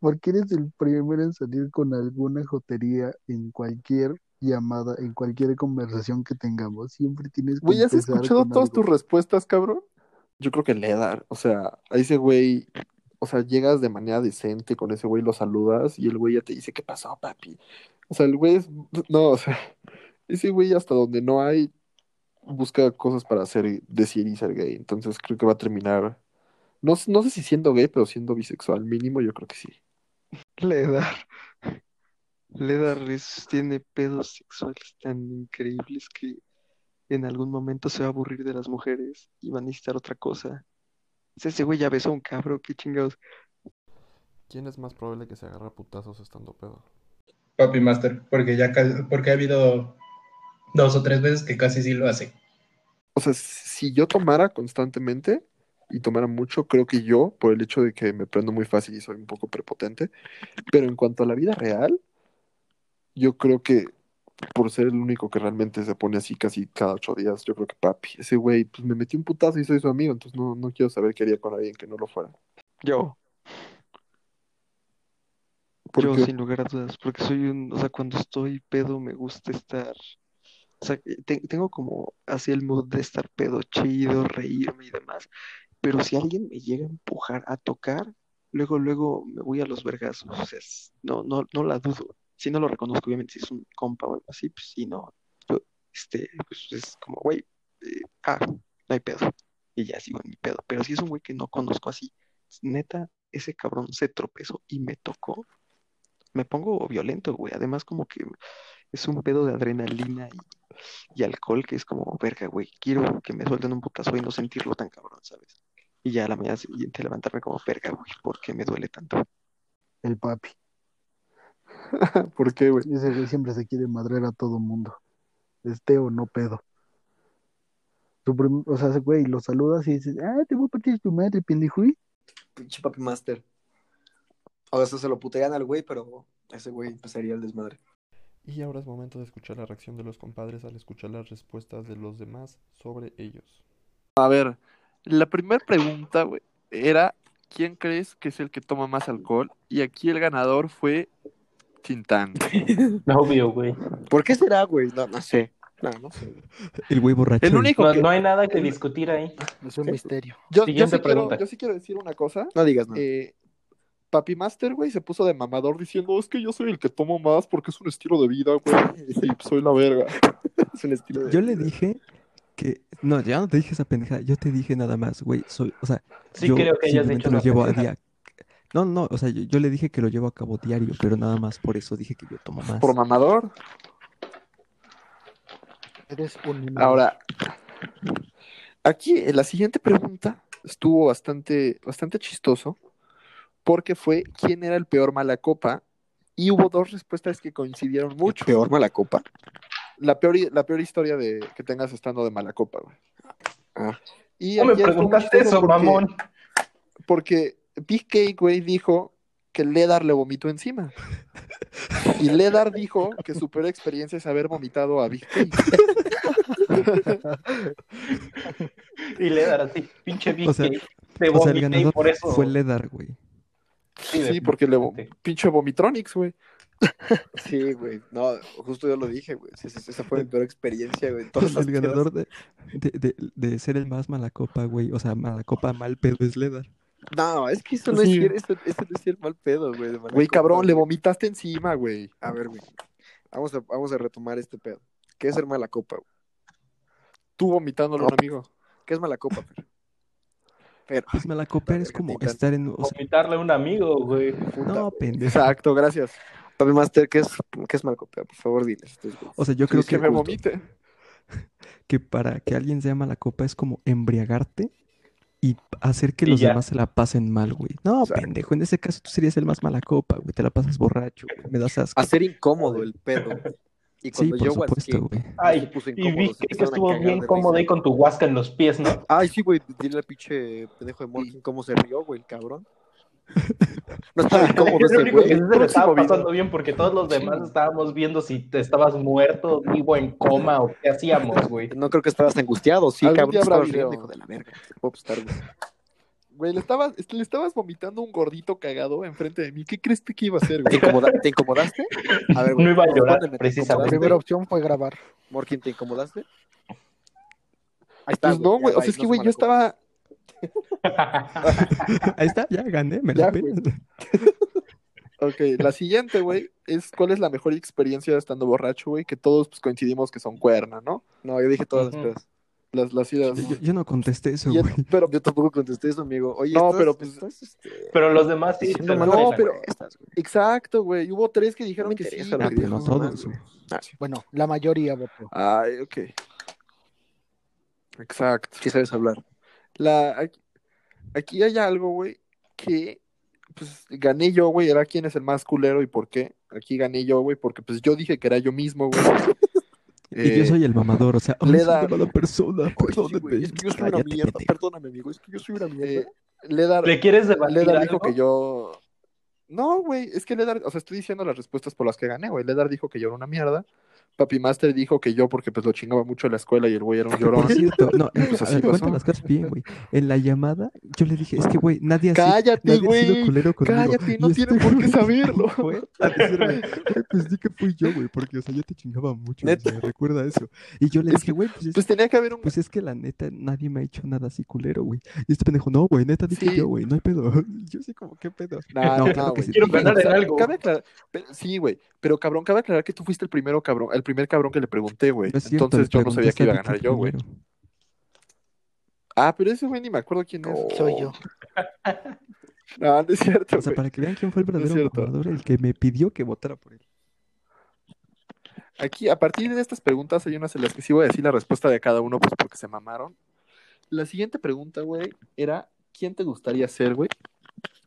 Porque eres el primero en salir con alguna jotería en cualquier llamada, en cualquier conversación que tengamos. Siempre tienes que Güey, ¿has escuchado todas algo. tus respuestas, cabrón? Yo creo que Ledar. O sea, a ese güey, o sea, llegas de manera decente con ese güey, lo saludas y el güey ya te dice, ¿qué pasó, papi? O sea, el güey es, no, o sea, ese güey hasta donde no hay, busca cosas para hacer, decir y ser gay. Entonces creo que va a terminar, no, no sé si siendo gay, pero siendo bisexual mínimo, yo creo que sí. Ledar. Ledar es- tiene pedos sexuales tan increíbles que en algún momento se va a aburrir de las mujeres y va a necesitar otra cosa. Ese güey ya besó a un cabro, qué chingados. ¿Quién es más probable que se agarre a putazos estando pedo? Papi Master. Porque ya porque ha habido dos o tres veces que casi sí lo hace. O sea, si yo tomara constantemente y tomara mucho, creo que yo, por el hecho de que me prendo muy fácil y soy un poco prepotente, pero en cuanto a la vida real, yo creo que por ser el único que realmente se pone así casi cada ocho días, yo creo que papi, ese güey, pues me metí un putazo y soy su amigo, entonces no, no quiero saber qué haría con alguien que no lo fuera. Yo, yo sin lugar a dudas, porque soy un, o sea, cuando estoy pedo me gusta estar, o sea, eh, te- tengo como así el mood de estar pedo chido, reírme y demás, pero si alguien me llega a empujar, a tocar, luego, luego me voy a los es- no, no, no la dudo, si no lo reconozco, obviamente, si es un compa o algo así, pues sí, no, yo, este, pues es como, güey, eh, ah, no hay pedo, y ya sigo en mi pedo, pero si es un güey que no conozco así, neta, ese cabrón se tropezó y me tocó me pongo violento, güey. Además, como que es un pedo de adrenalina y, y alcohol que es como, verga, güey, quiero que me suelten un putazo y no sentirlo tan cabrón, ¿sabes? Y ya a la mañana siguiente levantarme como, verga, güey, ¿por qué me duele tanto? El papi. ¿Por qué, güey? Ese güey siempre se quiere madrear a todo mundo. Esté o no pedo. O sea, ese güey lo saludas y dices, ah, te voy a partir tu madre, pendejo. Pinche Papi Master. O sea, se lo putean al güey, pero ese güey empezaría el desmadre. Y ahora es momento de escuchar la reacción de los compadres al escuchar las respuestas de los demás sobre ellos. A ver, la primera pregunta, güey, era ¿quién crees que es el que toma más alcohol? Y aquí el ganador fue Tintán. Obvio, güey. ¿Por qué será, güey? No, no sé. No, no sé. El güey borracho. El único No, que... no hay nada que discutir ahí. Es un misterio. Yo, yo Siguiente sí quiero, pregunta. yo sí quiero decir una cosa. No digas nada. Eh, Papi Master, güey, se puso de mamador diciendo, es que yo soy el que tomo más porque es un estilo de vida, güey. Y soy la verga. es un estilo de Yo le dije que, no, ya no te dije esa pendeja, yo te dije nada más, güey, soy, o sea, Sí yo creo que simplemente dicho lo llevo a día. No, no, o sea, yo, yo le dije que lo llevo a cabo diario, pero nada más por eso dije que yo tomo más. Por mamador. Eres un Ahora, aquí en la siguiente pregunta estuvo bastante, bastante chistoso porque fue quién era el peor mala copa y hubo dos respuestas que coincidieron mucho. peor mala copa. La peor, la peor historia de que tengas estando de mala copa, güey. Ah. Y No me preguntaste eso, porque- mamón. Porque Big Cake, güey, dijo que Ledar le vomitó encima. Y Ledar dijo que su peor experiencia es haber vomitado a Big Cake. Y le dar así, pinche Big O sea- Cake. Te O sea, el vomité y ganador por eso. fue Ledar, güey. Sí, porque le pinche Vomitronix, güey. Sí, güey. No, justo yo lo dije, güey. Esa fue mi peor experiencia, güey. Todas El, el ganador de, de, de, de ser el más mala copa, güey. O sea, mala copa mal pedo es Ledar. No, es que eso no es Sí. Eso, eso no es cierto mal pedo, güey. Güey, cabrón, le vomitaste encima, güey. A ver, güey. Vamos a, vamos a retomar este pedo. ¿Qué es ser mala copa, güey? Tú vomitándole a un amigo. ¿Qué es mala copa, Fer? Fer, Pues mala copa es como estar en. O sea, Vomitarle a un amigo, güey. no, pendejo. Exacto, gracias. Papi Master, ¿qué es, qué es mala copa? Por favor, diles. O sea, yo Sí, creo que que, me justo vomite. que para que alguien sea mala copa es como embriagarte y hacer que Y los ya. demás se la pasen mal, güey. No, Exacto. pendejo. En ese caso tú serías el más mala copa, güey. Te la pasas borracho, güey. Me das asco. Hacer incómodo el pedo. Y Sí, cuando por yo supuesto, guasqué, güey. Ay, y incómodo, vi que, que estuvo bien cómodo ahí con tu huasca en los pies, ¿no? Ay, sí, güey, dile al pinche pendejo de Morgan cómo se rió, güey, el cabrón. No estaba lo ese único que güey. sí se estaba pasando bien porque todos los demás estábamos viendo si te estabas muerto, vivo, en coma o qué hacíamos, güey. No creo que estabas angustiado, sí, cabrón, estabas riendo, hijo de la verga. Güey. Güey, le estabas, le estabas vomitando un gordito cagado enfrente de mí. ¿Qué crees que iba a hacer, ¿Te, güey? incomoda- ¿Te incomodaste? A ver, güey. No iba a llorar, respóndeme, ¿te precisamente. La primera opción fue grabar. Morkin, ¿te incomodaste? Ahí está, Pues no, güey. O sea, es que, güey, yo estaba. Ahí está, ya gané, me Ya, la güey. Ok, la siguiente, güey, es cuál es la mejor experiencia estando borracho, güey, que todos pues, coincidimos que son cuerna, ¿no? No, yo dije todas las pedas. Las, las idas. Yo, yo no contesté eso, güey. pero, Yo tampoco contesté eso, amigo. Oye, No, estás- pero, pues, estás, este, Pero los demás sí. no, pelan. pero- güey. exacto, güey. Hubo tres que dijeron que sí. Ah, güey. pero no no todos, güey. Ah, sí. Bueno, la mayoría votó. Ay, ok. Exacto. Sí sabes hablar. La, aquí, hay algo, güey, que pues gané yo, güey, era quién es el más culero y por qué. Aquí gané yo, güey, porque pues yo dije que era yo mismo, güey. Y yo Eh, soy el mamador, o sea, ay, le soy da- una mala persona, sí, es que yo soy una mierda. pendejo. Perdóname, amigo. Es que yo soy una mierda. eh, Ledar, ¿Le quieres debatir Ledar dijo algo? que yo. No, güey, es que Ledar, o sea, estoy diciendo las respuestas por las que gané, güey. Ledar dijo que yo era una mierda. Papi Master dijo que yo porque pues lo chingaba mucho en la escuela y el güey era un llorón. Por cierto, no, Pues a así ver, pasó. las cosas bien, güey. En la llamada, yo le dije, es que, güey, nadie ha sido- Cállate, nadie ha sido güey. culero conmigo. Cállate, no Y tiene este por qué saberlo. fue a decirme, "Güey, pues di que fui yo, güey, porque, o sea, yo te chingaba mucho, o Neta. sea, recuerda eso. Y yo le Es dije, güey, pues es, Pues tenía que haber un. pues es que la neta, nadie me ha hecho nada así culero, güey. Y este pendejo, no, güey, neta, dije Sí. yo, güey, no hay pedo. Yo sí como, ¿qué pedo? No, No, no, claro que sí. Quiero ganar en algo. Cabe aclarar, pero- sí, güey. Pero cabrón, cabe aclarar que tú fuiste el primero cabrón, el primer cabrón que le pregunté, güey. No Entonces yo no sabía que iba a ganar yo, güey. Ah, pero ese güey ni me acuerdo quién es. Soy yo. No, no es cierto, O sea, para que vean quién fue el No verdadero mamador, el que me pidió que votara por él. Aquí, a partir de estas preguntas, hay unas en las que sí voy a decir la respuesta de cada uno, pues porque se mamaron. La siguiente pregunta, güey, era: ¿quién te gustaría ser, güey?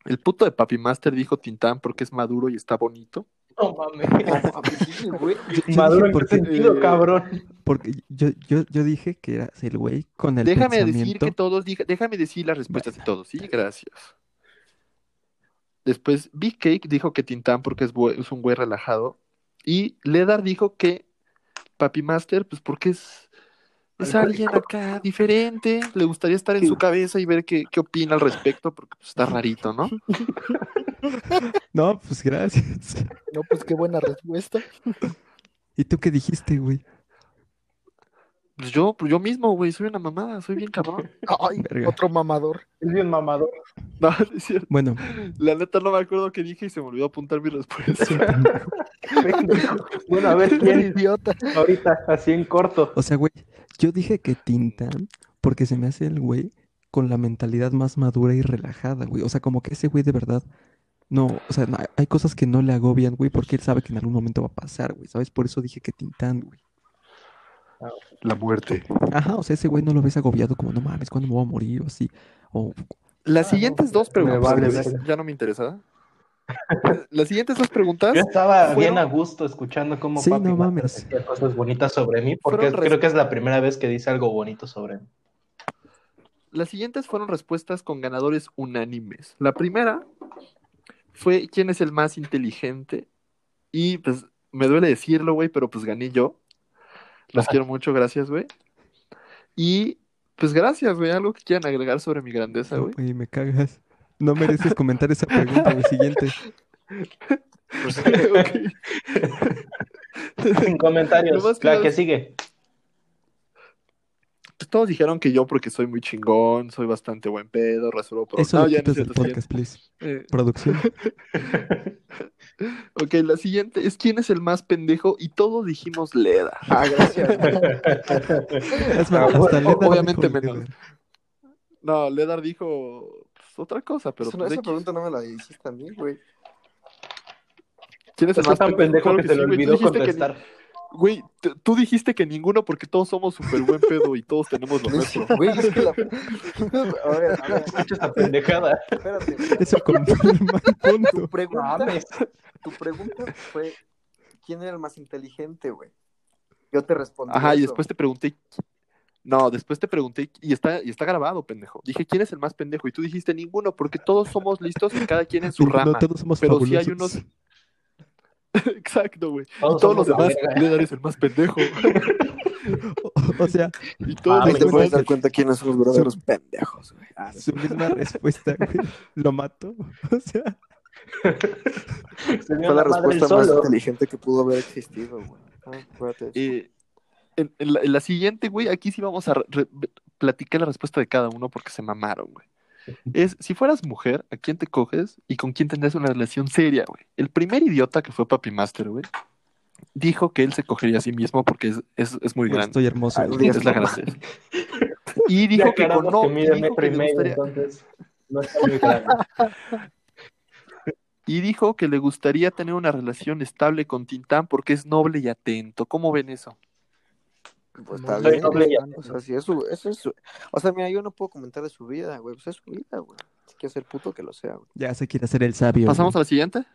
El puto de Papi Master dijo Tintán porque es maduro y está bonito. No mames. Maduro en qué sentido, eh, cabrón. Porque yo, yo, yo dije que eras el güey con el Déjame decir que todos, dije- déjame decir las respuestas de todos, sí, gracias. Después, Big Cake dijo que Tintán porque es un güey relajado. Y Ledar dijo que Papi Master, pues porque es, es alguien acá diferente. Le gustaría estar en su cabeza y ver qué, qué opina al respecto, porque pues, está rarito, ¿no? No, pues gracias. No, pues qué buena respuesta. ¿Y tú qué dijiste, güey? Pues yo, pues yo mismo, güey, soy una mamada, soy bien cabrón. Ay, Verga. otro mamador. Es bien mamador. No, no es cierto. Bueno, La neta no me acuerdo qué dije y se me olvidó apuntar mi respuesta. Bueno, a ver quién idiota. ahorita, así en corto. o sea, güey, yo dije que Tintán porque se me hace el güey con la mentalidad más madura y relajada, güey. O sea, como que ese güey de verdad no, o sea, no- hay cosas que no le agobian, güey, porque él sabe que en algún momento va a pasar, güey, ¿sabes? Por eso dije que Tintán, güey. La muerte. Ajá, o sea, ese güey no lo ves agobiado como, no mames, ¿cuándo me voy a morir? O así. O, Las siguientes dos preguntas, vale ya no me interesa. Las siguientes dos preguntas Yo estaba fueron- bien a gusto escuchando cómo Sí, Papi no Master mames. decía cosas bonitas sobre mí, porque Fueron res- creo que es la primera vez que dice algo bonito sobre mí. Las siguientes fueron respuestas con ganadores unánimes. La primera fue quién es el más inteligente. Y pues me duele decirlo, güey, pero pues gané yo. Las quiero mucho, gracias, güey. Y pues gracias, güey. Algo que quieran agregar sobre mi grandeza, güey. güey, me cagas. No mereces comentar esa pregunta, güey. Siguiente. Pues, Sin comentarios. La que sigue. Pues todos dijeron que yo porque soy muy chingón, soy bastante buen pedo, resuelvo problemas. Eso No, lo ya no del podcast, please. Eh, Producción. ok, la siguiente es ¿quién es el más pendejo? Y todos dijimos Leda. ah, gracias. Es más, Ah, hasta Leda obviamente menos. Leder. No, Ledar dijo pues, otra cosa, pero Esa, no- pues, esa pregunta no me la hiciste a mí, güey. ¿Quién es el más tan pendejo Claro que se sí. Tú olvidó que contestar. Güey, tú dijiste que ninguno porque todos somos súper buen pedo y todos tenemos lo nuestro. Güey, es que la... A ver, a ver, Escucha esa pendejada. espérate. Eso confirma el punto. Tu pregunta, Mames. tu pregunta fue, ¿quién era el más inteligente, güey? Yo te respondí Ajá, y después te pregunté. No, después te pregunté y está, y está grabado, pendejo. Dije, ¿quién es el más pendejo? Y tú dijiste ninguno, porque todos somos listos y cada quien en su no, rama. todos somos pero sí hay fabulosos. unos. Exacto, güey. Todos y todos los demás. Ledar es el más pendejo. O, o sea, Y todos Ahí te puedes dar cuenta quiénes son los verdaderos pendejos, güey. Ah, su misma respuesta, güey, lo mató. O sea, Fue la respuesta más solo. inteligente que pudo haber existido, güey. Ah, eh, en, en la, en la siguiente, güey, aquí sí vamos a re- platicar la respuesta de cada uno porque se mamaron, güey. Es, si fueras mujer, ¿a quién te coges y con quién tendrías una relación seria, güey? El primer idiota que fue Papi Master, güey, dijo que él se cogería a sí mismo porque es, es, es muy grande. estoy hermoso. Ay, güey. Es la grande. Y dijo Ya que con no, que y dijo le gustaría, entonces no está muy grande. y dijo que le gustaría tener una relación estable con Tintán porque es noble y atento. ¿Cómo ven eso? Pues está bien. O sea, si es su, eso es su- O sea, mira, yo no puedo comentar de su vida, güey. Pues es su vida, güey. Si quiere ser puto, que lo sea, güey. Ya se quiere hacer el sabio. ¿Pasamos a la siguiente?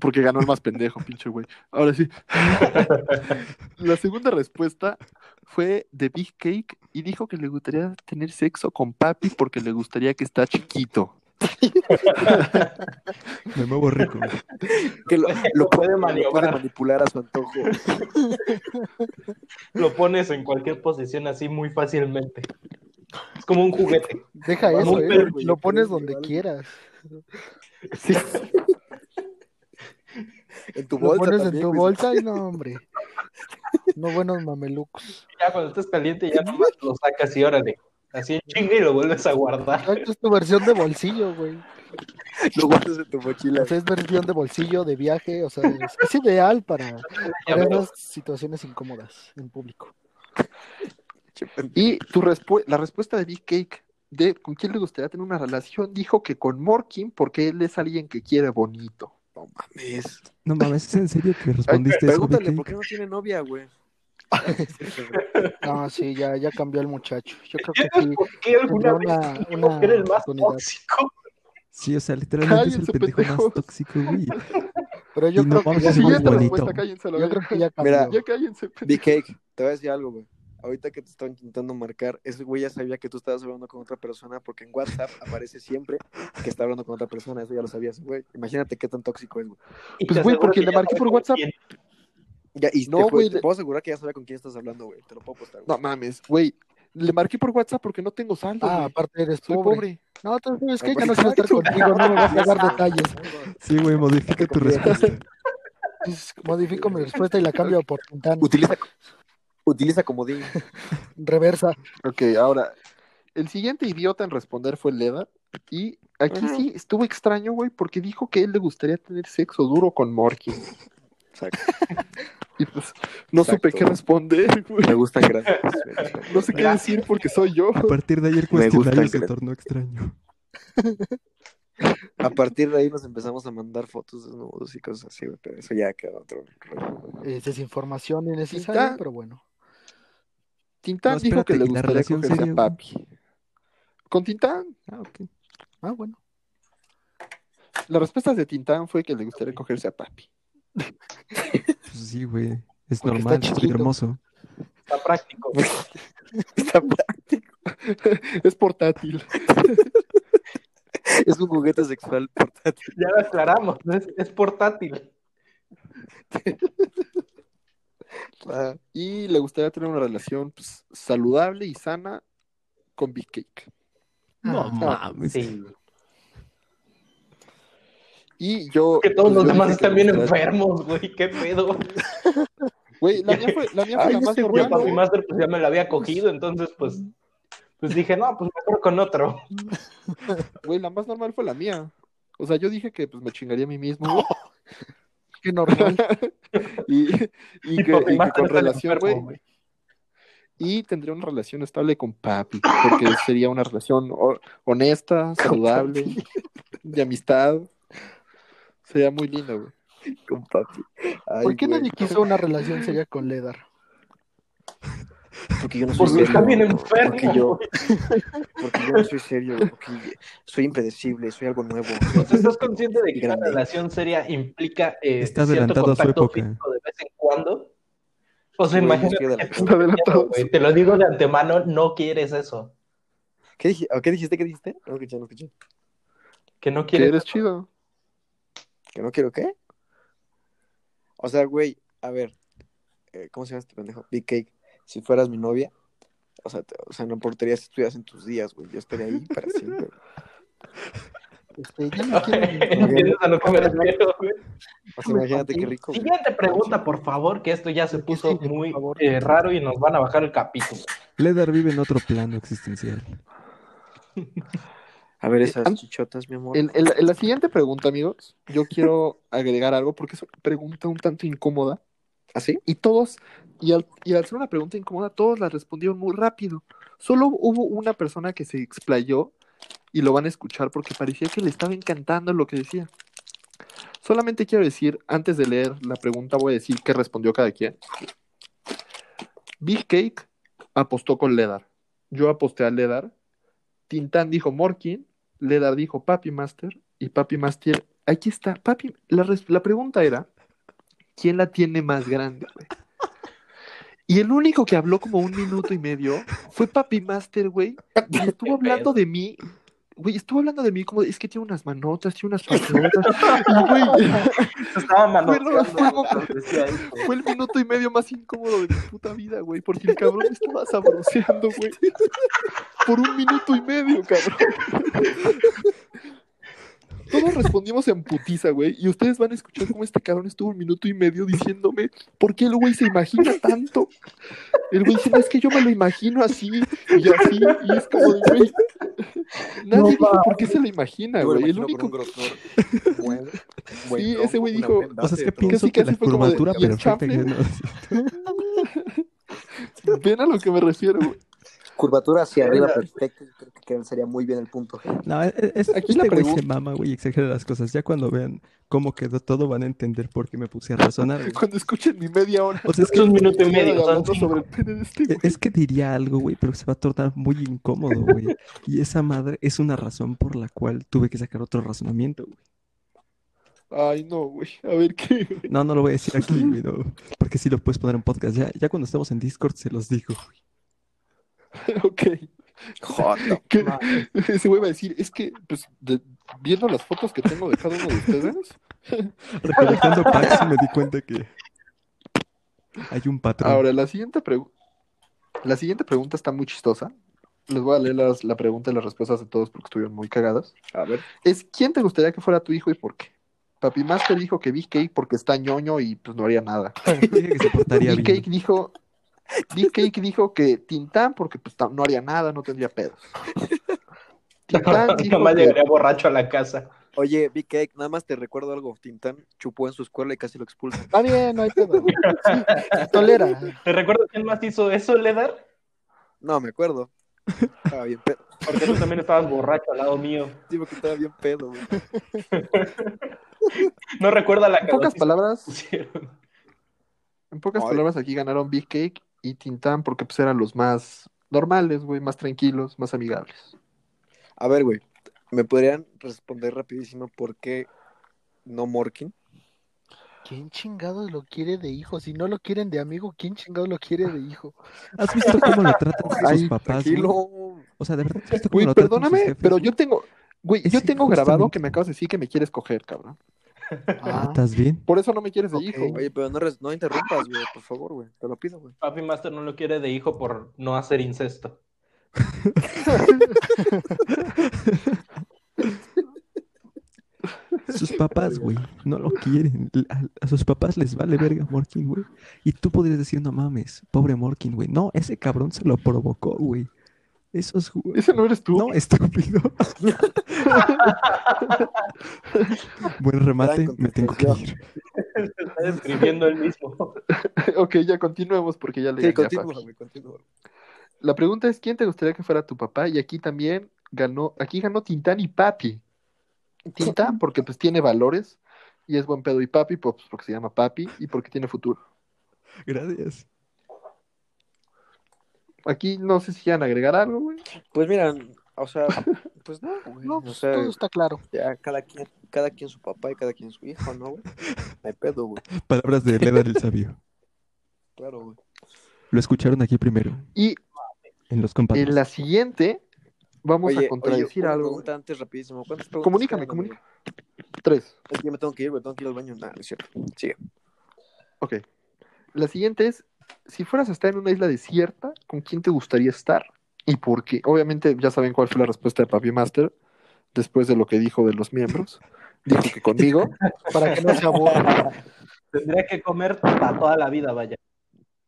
Porque ganó el más pendejo, pinche güey. Ahora sí. La segunda respuesta fue de Big Cake y dijo que le gustaría tener sexo con papi porque le gustaría que está chiquito. Me muevo rico. Que lo, Lo lo puede lo maniobrar. manipular a su antojo. Lo pones en cualquier posición así muy fácilmente. Es como un juguete. Deja Vamos, eso, eh. Lo pones donde quieras. Sí. En tu Lo bolsa pones en tu bolsa y no, hombre. No buenos mamelucos. Ya cuando estés caliente ya nomás lo sacas y órale. Así en chinga y lo vuelves a guardar. Exacto, es tu versión de bolsillo, güey. Lo guardas en tu mochila. O sea, es versión de bolsillo, de viaje, o sea, es, es ideal para, para situaciones incómodas en público. Y tu respu- la respuesta de Big Cake de con quién le gustaría tener una relación dijo que con Morkin porque él es alguien que quiere bonito. No mames. No mames, ¿es en serio que respondiste eso, Pregúntale? ¿por qué no tiene novia, güey? No, sí, ya, ya cambió el muchacho. Yo creo que ¿Entiendes sí. por qué alguna vez una- dijimos una que era el más tóxico? Sí, o sea, literalmente es el pendejo pendejos. más tóxico, güey. Pero yo Y no creo que vamos ya Siguiente respuesta, cállense Yo creo que ya Mira, cambió. Ya cállense, Big pendejos. Cake, te voy a decir algo, güey. Ahorita que te estaba intentando marcar, ese güey ya sabía que tú estabas hablando con otra persona porque en WhatsApp aparece siempre que está hablando con otra persona. Eso ya lo sabías, güey. Imagínate qué tan tóxico es, güey. Y Pues, güey, porque que le marqué por WhatsApp. quién. Ya, y No, güey, te puedo asegurar que ya sabe con quién estás hablando, güey. Te lo puedo apostar, güey. No mames, güey. Le marqué por WhatsApp porque no tengo saldo. Ah, aparte eres pobre. pobre. No, entonces es que Ah, ya no pues, quiero estar contigo, no me vas a dar detalles. Sí, güey, modifica tu respuesta. Entonces, Modifico mi respuesta y la cambio por Tintán. Utiliza, utiliza comodín. Reversa. Ok, ahora. El siguiente idiota en responder fue Leda. Y aquí sí estuvo extraño, güey, porque dijo que él le gustaría tener sexo duro con Morky. Exacto. Y pues no supe qué responder, güey. Me gustan grandes. güey. No sé qué decir porque soy yo. A partir de ayer gusta cuestionario el se tornó extraño. A partir de ahí nos empezamos a mandar fotos desnudos y cosas así, güey. Pero eso ya queda otro. Es desinformación innecesaria, Tintán. pero bueno. Tintán No, dijo que le ¿y la gustaría cogerse a güey? papi. Con Tintán, Ah, ok. Ah, bueno. la respuesta de Tintán fue que le gustaría cogerse a papi. Pues sí, güey. Es Porque está normal, estoy chiquito. hermoso. Está práctico. Está práctico. Es portátil. Es un juguete sexual portátil. Ya lo aclaramos, es, es portátil. Ah, y le gustaría tener una relación pues, saludable y sana con Big Cake. No Ah, mames. Sí. Y yo. Que todos pues, los yo demás están bien enfermos, güey. ¿Qué pedo? Güey, la mía fue la, mía fue Ay, la más güey, normal. Papi. Master, pues ya me la había cogido, entonces, pues, pues dije, no, pues mejor con otro. Güey, la más normal fue la mía. O sea, yo dije que pues me chingaría a mí mismo, güey. Qué normal. y, y Y que, y que con relación, enfermo, güey. Y tendría una relación estable con papi, porque sería una relación ho- honesta, saludable, de amistad. Sería muy lindo, güey. Con papi. Ay, ¿Por qué güey. nadie quiso una relación seria con Ledar? Porque yo no soy Porque serio. está bien enfermo. Porque yo, porque yo no soy serio. Porque soy impredecible, soy algo nuevo. ¿Estás consciente de que una Grande. relación seria implica eh, Está cierto adelantado a su contacto época. físico de vez en cuando? O sea, imagínate que adelantado. güey, te lo digo de antemano, no quieres eso. ¿Qué, dij- ¿o ¿Qué dijiste? ¿Qué dijiste? No escuché, no escuché. Que no Que quieres eres chido. ¿Que no quiero qué? O sea, güey, a ver, eh, ¿cómo se llama este pendejo? Big Cake, si fueras mi novia, o sea, te- o sea, no importaría si estuvieras en tus días, güey, yo estaría ahí para siempre. Este, ya no quiero. ¿Entiendes a lo que me refiero, güey? O sea, imagínate qué rico. güey. Siguiente pregunta, por favor, que esto ya se puso muy eh, raro y nos van a bajar el capítulo. Ledar vive en otro plano existencial. A ver esas An- chichotas, mi amor. En, en la, en la siguiente pregunta, amigos, yo quiero agregar algo porque es una pregunta un tanto incómoda. ¿Así? Y todos, y al, y al ser una pregunta incómoda, todos la respondieron muy rápido. Solo hubo una persona que se explayó y lo van a escuchar porque parecía que le estaba encantando lo que decía. Solamente quiero decir, antes de leer la pregunta, voy a decir qué respondió cada quien. Big Cake apostó con Ledar. Yo aposté a Ledar. Tintán dijo Morkin. Ledar dijo Papi Master. Y Papi Master, aquí está. Papi, la, la pregunta era: ¿quién la tiene más grande, güey? Y el único que habló como un minuto y medio fue Papi Master, güey. Y estuvo hablando de mí. Güey, estuvo hablando de mí como, es que tiene unas manotas, tiene unas eso. fue el minuto y medio más incómodo de mi puta vida, güey, porque el cabrón me estaba sabroseando, güey. Por un minuto y medio, cabrón. Todos respondimos en putiza, güey, y ustedes van a escuchar cómo este cabrón estuvo un minuto y medio diciéndome por qué el güey se imagina tanto. El güey diciendo, es que yo me lo imagino así y así, y es como de, güey. Nadie dijo por qué se lo imagina, güey. El único con un grosor buen- buen Sí, tronco, ese güey dijo, O sea, es que pienso Casi, que casi la curvatura ¿y el perfecta. que no- Ven a lo que me refiero, güey. Curvatura hacia arriba perfecta, creo que quedaría muy bien el punto. No, es, es- Aquí este la güey se mama, güey, y exagera las cosas. Ya cuando vean cómo quedó todo, van a entender por qué me puse a razonar. güey. Cuando escuchen mi media hora. O sea, es Es un que, minuto y medio. sobre el pene de este güey. es que diría algo, güey, pero se va a tornar muy incómodo, güey. Y esa madre es una razón por la cual tuve que sacar otro razonamiento, güey. Ay, no, güey. A ver qué. güey? No, no lo voy a decir aquí, güey, no, porque sí lo puedes poner en podcast. Ya, ya cuando estemos en Discord se los digo, güey. ok. ¿Qué? Ese güey va a decir, es que, pues, de- viendo las fotos que tengo de cada uno de ustedes, Recolectando packs me di cuenta que hay un patrón. ahora la siguiente pregunta. La siguiente pregunta está muy chistosa. Les voy a leer las- la pregunta y las respuestas de todos porque estuvieron muy cagadas. A ver. Es ¿quién te gustaría que fuera tu hijo y por qué? Papi Master dijo que Big Cake porque está ñoño y pues no haría nada. Big. Cake dijo, Big Cake dijo que Tintán porque pues no haría nada, no tendría pedos. Tintán dijo Nomás que- llegaría borracho a la casa. Oye, Big Cake, nada más te recuerdo algo. Tintán chupó en su escuela y casi lo expulsan. Está bien, no hay pedo. Sí, tolera. ¿Te recuerdo quién más hizo eso, Ledar? No, me acuerdo. Estaba bien pedo. Porque tú también estabas borracho al lado mío. Digo que estaba bien pedo, güey. No recuerda la En pocas palabras, pusieron. en pocas Ay. palabras aquí ganaron Big Cake y Tintán porque pues eran los más normales, güey, más tranquilos, más amigables. A ver, güey. ¿Me podrían responder rapidísimo por qué no Morkin? ¿Quién chingados lo quiere de hijo? Si no lo quieren de amigo, ¿quién chingados lo quiere de hijo? ¿Has visto cómo lo tratan sus Ay, papás, güey? Tranquilo. O sea, de verdad, ¿has visto cómo Güey, lo tratan sus perdóname, jefes, pero yo tengo, güey, Es yo tengo grabado que me acabas de decir que me quieres coger, cabrón. Ah, ¿estás bien? Por eso no me quieres de hijo, güey. Oye, pero no, no interrumpas, güey, por favor, güey. Te lo pido, güey. Papi Master no lo quiere de hijo por no hacer incesto. Sus papás, güey, no lo quieren. A, a sus papás les vale verga Morkin, güey. Y tú podrías decir, no mames, pobre Morkin, güey. No, ese cabrón se lo provocó, güey. Eso es, güey. ¿Ese no eres tú? No, estúpido. Buen remate, me tengo que ir. Se está describiendo él mismo. ok, ya continuemos porque ya le Sí, continúa. La pregunta es, ¿quién te gustaría que fuera tu papá? Y aquí también ganó, aquí ganó Tintán y Papi. Tintán porque pues tiene valores y es buen pedo y Papi pues porque se llama Papi y porque tiene futuro. Gracias. Aquí no sé si quieran agregar algo, güey. Pues mira, o sea, pues no, güey. No, o pues, sea, todo está claro. ya cada quien, cada quien su papá y cada quien su hijo, ¿no, güey? No hay pedo, güey. Palabras de Leda del Sabio. Claro, güey. Lo escucharon aquí primero, Y en los compadres. en la siguiente vamos Oye, a contradecir oye, una algo. pregunta antes rapidísimo. ¿Cuántas preguntas Comunícame, quedan, comunícame. Tres. Es que me tengo que ir, güey, tengo que ir al baño. Nada, no es cierto. Sigue. Ok. La siguiente es, si fueras a estar en una isla desierta, ¿con quién te gustaría estar? ¿Y por qué? Obviamente ya saben cuál fue la respuesta de Papi Master después de lo que dijo de los miembros. Dijo que conmigo. Para que no se aburra. Tendría que comer para toda la vida, vaya.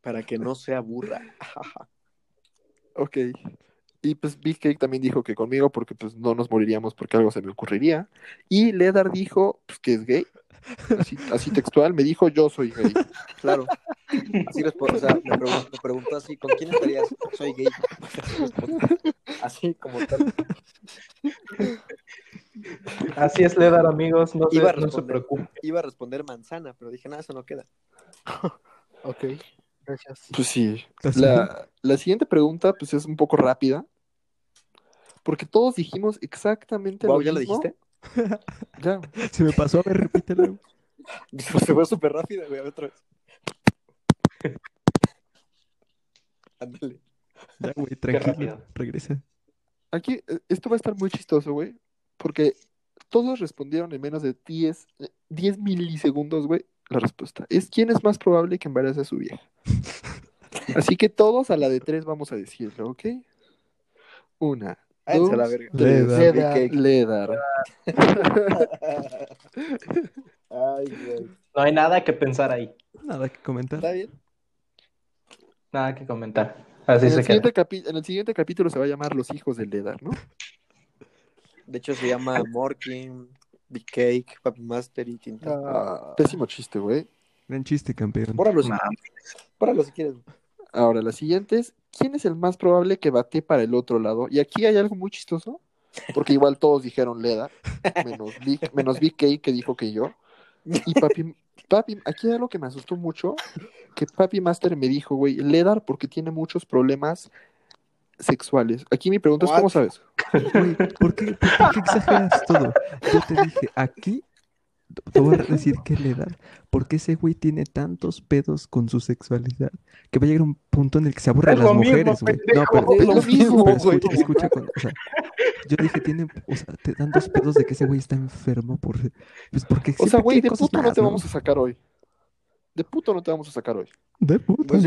Para que no se aburra. Ok. Y pues Big Cake también dijo que conmigo porque pues no nos moriríamos porque algo se me ocurriría. Y Ledar dijo pues, que es gay. Así, así textual, me dijo yo soy gay. Claro. Así responde, o sea, me preguntó, me preguntó así, ¿con quién estarías? Soy gay. Así como tal. Así es, Ledar, amigos. No se, Iba a no se responder. preocupen. Iba a responder manzana, pero dije, nada, eso no queda. Ok, gracias. Pues sí. La La, siguiente pregunta pues es un poco rápida. Porque todos dijimos exactamente Wow, lo ¿ya lo mismo. dijiste? Ya. Se me pasó, a ver, repítelo. Se fue súper rápido, güey, otra vez. Ándale. Ya, güey, tranquilo. Regresa. Aquí, eh, esto va a estar muy chistoso, güey. Porque todos respondieron en menos de 10, eh, 10 milisegundos, güey, la respuesta. Es quién es más probable que embarace a su vieja. Así que todos a la de tres vamos a decirlo, ¿ok? Una, Váyanse a la dos, verga. tres. Ledar. Ledar. Ay, güey. No hay nada que pensar ahí. Nada que comentar. ¿Está bien? Nada que comentar. Así En se el, queda. siguiente capi- en el siguiente capítulo se va a llamar Los hijos de Ledar, ¿no? De hecho, se llama Morkin, Big Cake, Papi Master y Tinta. Ah, pésimo chiste, güey. Gran chiste, campeón. Bórralo si, Nah, bórralo si quieres. Ahora, la siguiente es, ¿quién es el más probable que bate para el otro lado? Y aquí hay algo muy chistoso, porque igual todos dijeron Leda, menos K que dijo que yo. Y Papi, Papi, aquí hay algo que me asustó mucho, que Papi Master me dijo, güey, Ledar porque tiene muchos problemas sexuales. Aquí mi pregunta es, ¿cómo sabes? Güey, ¿por qué, por qué exageras todo? Yo te dije, aquí te voy a decir que le da, porque ese güey tiene tantos pedos con su sexualidad que va a llegar un punto en el que se aburre Es de las mujeres, güey. No, pero, Es lo pero- mismo, pero güey. escucha, con- o sea, yo dije, tiene o sea, te- tantos pedos de que ese güey está enfermo por, pues porque O sea, güey, de puto no te vamos a sacar hoy. De puto no te vamos a sacar hoy. De puto, Pues.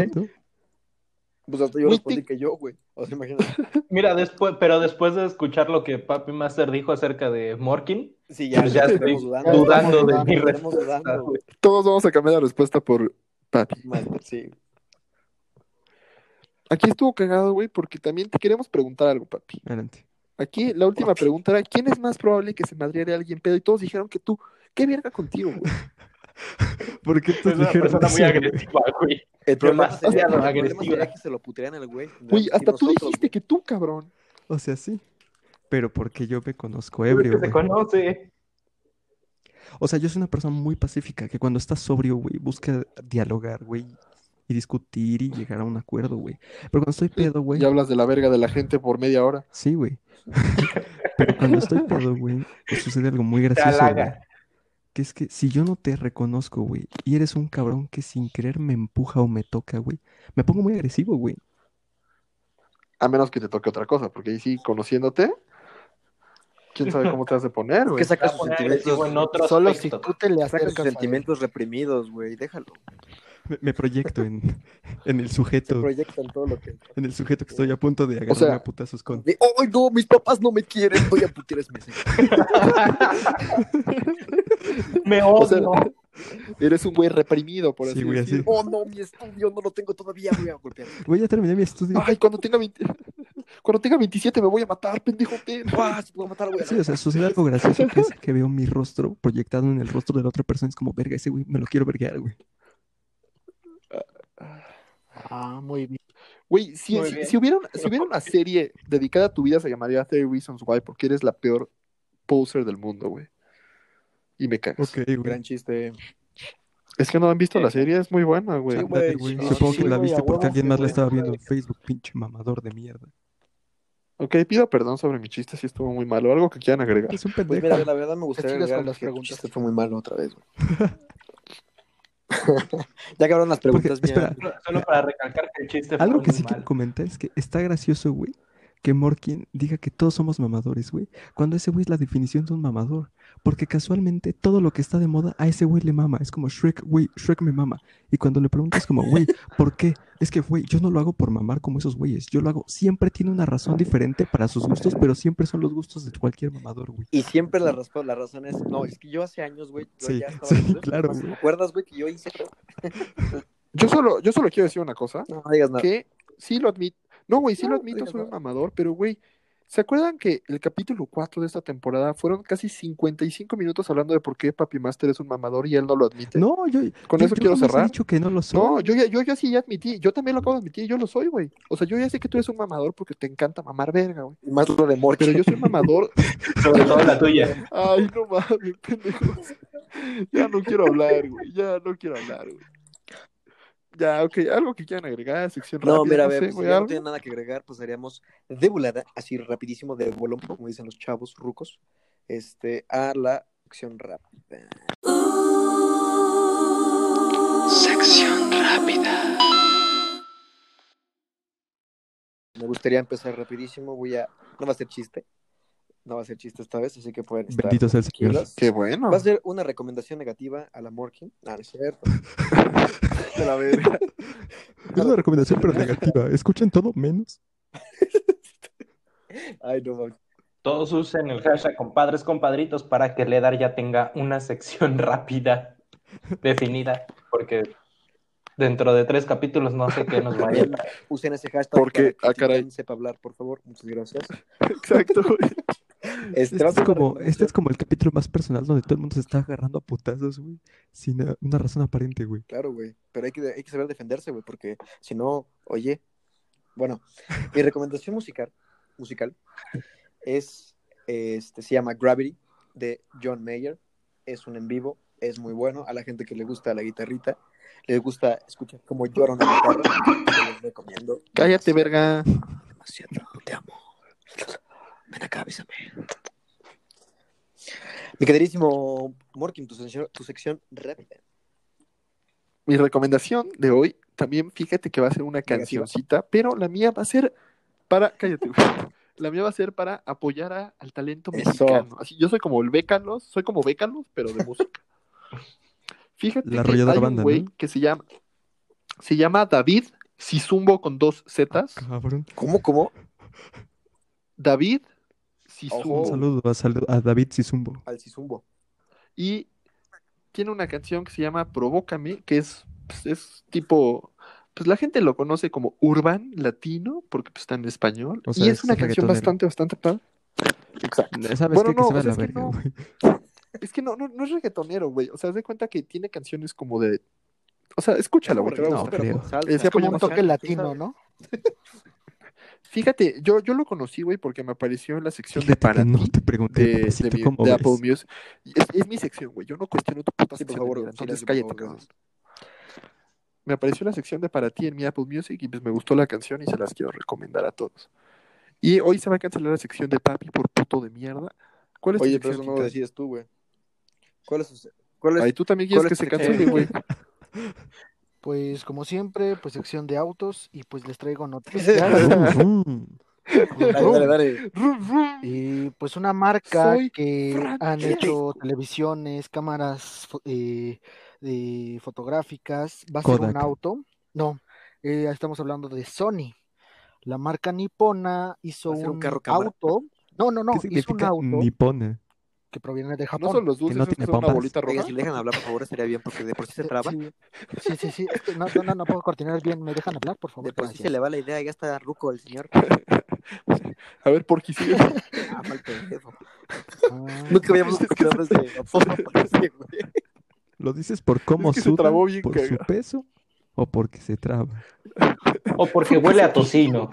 Pues hasta yo respondí que yo, güey. O sea, imagínate. Mira, después, pero después de escuchar lo que Papi Master dijo acerca de Morkin, Sí, ya, Pues ya estoy dudando. dudando de mi respuesta, dudando. Todos vamos a cambiar la respuesta por Papi. Master, sí. Aquí estuvo cagado, güey, porque también te queremos preguntar algo, papi. Adelante. Aquí la última pregunta era, ¿quién es más probable que se madreare a alguien pedo? Y todos dijeron que tú. ¿Qué verga contigo, güey? ¿Por qué es te una persona muy agresiva, güey. El problema, sería, agresiva. sería que se lo putearan al güey. Güey, hasta tú Nosotros, dijiste que tú, cabrón. O sea, sí. Pero porque yo me conozco ebrio, se güey. conoce. O sea, yo soy una persona muy pacífica que cuando está sobrio, güey, busca dialogar, güey, y discutir y llegar a un acuerdo, güey. Pero cuando estoy pedo, güey, Ya hablas de la verga de la gente por media hora. sí, güey. Pero cuando estoy pedo, güey, pues sucede algo muy gracioso, halaga. Que es que si yo no te reconozco, güey, y eres un cabrón que sin querer me empuja o me toca, güey, me pongo muy agresivo, güey. A menos que te toque otra cosa, porque ahí sí, conociéndote. quién sabe cómo te vas a poner, Es güey. que saca Va a sus poner sentimientos. en otro Solo si tú te le acercas sentimientos reprimidos, güey. Déjalo. Me, me proyecto en, en el sujeto, Proyectan todo lo que. en el sujeto que estoy a punto de agarrarme sea, a putazos con. De, ¡Ay, no! Mis papás no me quieren. Voy a putear a ese mesero". Me O sea, odio. eres un güey reprimido, por así Sí, güey, decirlo. así. Oh, no, mi estudio no lo tengo todavía. Voy a golpear. Voy a terminar mi estudio. Ay, cuando tenga 20 cuando tenga 27 me voy a matar, pendejo. ¡Ah! Si puedo matar, a Sí, o sea, sucede algo gracioso que es que veo mi rostro proyectado en el rostro de la otra persona. Es como, verga, ese güey me lo quiero verguear, güey. Ah, muy bien. Güey, si, Muy si, bien. si hubiera, una- si hubiera una serie dedicada a tu vida, se llamaría 30 Reasons Why, porque eres la peor poser del mundo, güey. Y me cagas. Ok, güey. Gran chiste. Es que no han visto la serie, es muy buena, güey. Sí, Ándale, güey, güey. sí, Supongo sí, que la güey, viste a porque huevo, alguien más la güey. estaba viendo en Facebook, pinche mamador de mierda. Ok, pido perdón sobre mi chiste, si estuvo muy malo. Algo que quieran agregar. Es un Pues pendejo. mira, la verdad me gustaría chingas con agregar las preguntas. chiste fue muy malo otra vez, güey. ya acabaron las Porque, preguntas mías. espera, Solo para recalcar que el chiste fue Algo que muy sí quiero comentar es que está gracioso, güey, que Morkin diga que todos somos mamadores, güey, cuando ese güey es la definición de un mamador. Porque casualmente todo lo que está de moda a ese güey le mama. Es como Shrek, güey, Shrek me mama. Y cuando le preguntas como, güey, ¿por qué? Es que, güey, yo no lo hago por mamar como esos güeyes. Yo lo hago, siempre tiene una razón diferente para sus gustos, pero siempre son los gustos de cualquier mamador, güey. Y siempre la, respo- la razón es, no, es que yo hace años, güey, yo Sí, ya estaba sí, claro. ¿Te acuerdas, güey, que yo hice? Yo solo, yo solo quiero decir una cosa. No, no digas nada. que sí lo admito. No, güey, sí No, lo admito, soy un mamador, pero, güey, ¿se acuerdan que el capítulo 4 de esta temporada fueron casi 55 minutos hablando de por qué Papi Master es un mamador y él no lo admite? No, yo, Con yo- eso yo quiero cerrar. dicho que no lo soy. No, yo ya, yo ya sí ya admití, yo también lo acabo de admitir, yo lo soy, güey. O sea, yo ya sé que tú eres un mamador porque te encanta mamar verga, güey. Y más lo de Morky. Pero yo soy un mamador. Sobre todo la tuya. Ay, no mames, pendejos. Ya no quiero hablar, güey. Ya no quiero hablar, güey. Ya, ok, algo que quieran agregar, sección No, rápida, mira, a no ver, sé, pues, ya no tiene nada que agregar, pues haríamos de volada, así rapidísimo, de bolón, como dicen los chavos rucos, este, a la acción rápida. Sección rápida. Me gustaría empezar rapidísimo, voy a, no va a ser chiste, no va a ser chiste esta vez, así que pueden estar Bendito sea el Señor. Qué bueno. Va a ser una recomendación negativa a la Morkin. Ah, no es cierto. De la verga. Es una recomendación, pero negativa. Escuchen todo menos. Ay, no mames. Todos usen el hashtag compadres, compadritos para que Ledar ya tenga una sección rápida definida, porque dentro de tres capítulos no sé qué nos vaya a. Usen ese hashtag Porque, para ah, caray. Sepa hablar, por favor. Muchas gracias. Exacto. Este, Este es, como, este es como el capítulo más personal donde todo el mundo se está agarrando a putazos, güey. Sin una razón aparente, güey. Claro, güey. Pero hay que, hay que saber defenderse, güey, porque si no, oye. Bueno, mi recomendación musical, musical es, este, se llama Gravity, de John Mayer. Es un en vivo, es muy bueno. A la gente que le gusta la guitarrita, le gusta escuchar cómo llora una guitarra, los recomiendo. Cállate, verga. Demasiado, te amo. Ven acá, bésame. Mi queridísimo Morkin, tu sección, tu sección rápida. Mi recomendación de hoy, también fíjate que va a ser una cancioncita, pero la mía va a ser para, cállate, güey. La mía va a ser para apoyar a- al talento Eso. mexicano. Así, yo soy como el Bécalos, soy como Bécalos, pero de música. Fíjate La que hay un banda, güey ¿no? que se llama, se llama David Sizumbo con dos Zetas. ¿Cómo, cómo? David Un Sizumbo. Ojo. saludo a, David Sizumbo. Al Sizumbo. Y tiene una canción que se llama Provócame, que es, pues, es tipo, pues la gente lo conoce como urban latino, porque pues, está en español. O sea, y es es una canción bastante, bastante padre. Exacto. ¿Sabes Bueno, qué? Que no, se va la es que verga, no. güey. Es que no, no, no es reggaetonero, güey. O sea, haz de cuenta que tiene canciones como de. O sea, escúchala, güey. te va a No, sea Es como un toque latino. ¿no? Fíjate, yo, yo lo conocí, güey, porque me apareció en la sección de Fíjate para que no ti te pregunté, de, de, papacito, mi- ¿cómo de? Apple Music. Es, es mi sección, güey. Yo no cuestiono tu puta Sí, por favor, de entonces cállate, cabrón. Me apareció la sección de para ti en mi Apple Music y pues me gustó la canción y se las quiero recomendar a todos. Y hoy se va a cancelar la sección de papi por puto de mierda. ¿Cuál es tu Oye, pero eso no lo decides tú, güey. ¿Cuál es su- cuál es- Ahí tú también quieres cuál que es se tu cancele, sección? Pues como siempre, pues sección de autos y pues les traigo noticias. Dale, dale, dale. Y pues una marca Soy que Frank han Kelly. hecho televisiones, cámaras eh, de fotográficas, va a ser un auto. No, eh, estamos hablando de Sony. La marca nipona hizo ¿Va a ser un un carro cámara? auto. No, no, no, ¿Qué hizo un auto nipona? Que proviene de ¿No Japón. son los dulces no tiene son una bolita Oiga, roja? si le dejan hablar, por favor, estaría bien, porque de por sí se traba. Sí, sí, sí, sí, es que no, no, no, no puedo coordinar bien. ¿Me dejan hablar, por favor? De por sí se le va la idea, ya está ruco el señor. A ver, por qué sigue. Ah, mal pendejo. Ah, Nunca habíamos escuchado de apodo para ese güey. ¿Lo dices por cómo que se trabó bien por su peso o porque se traba? O porque huele a tocino.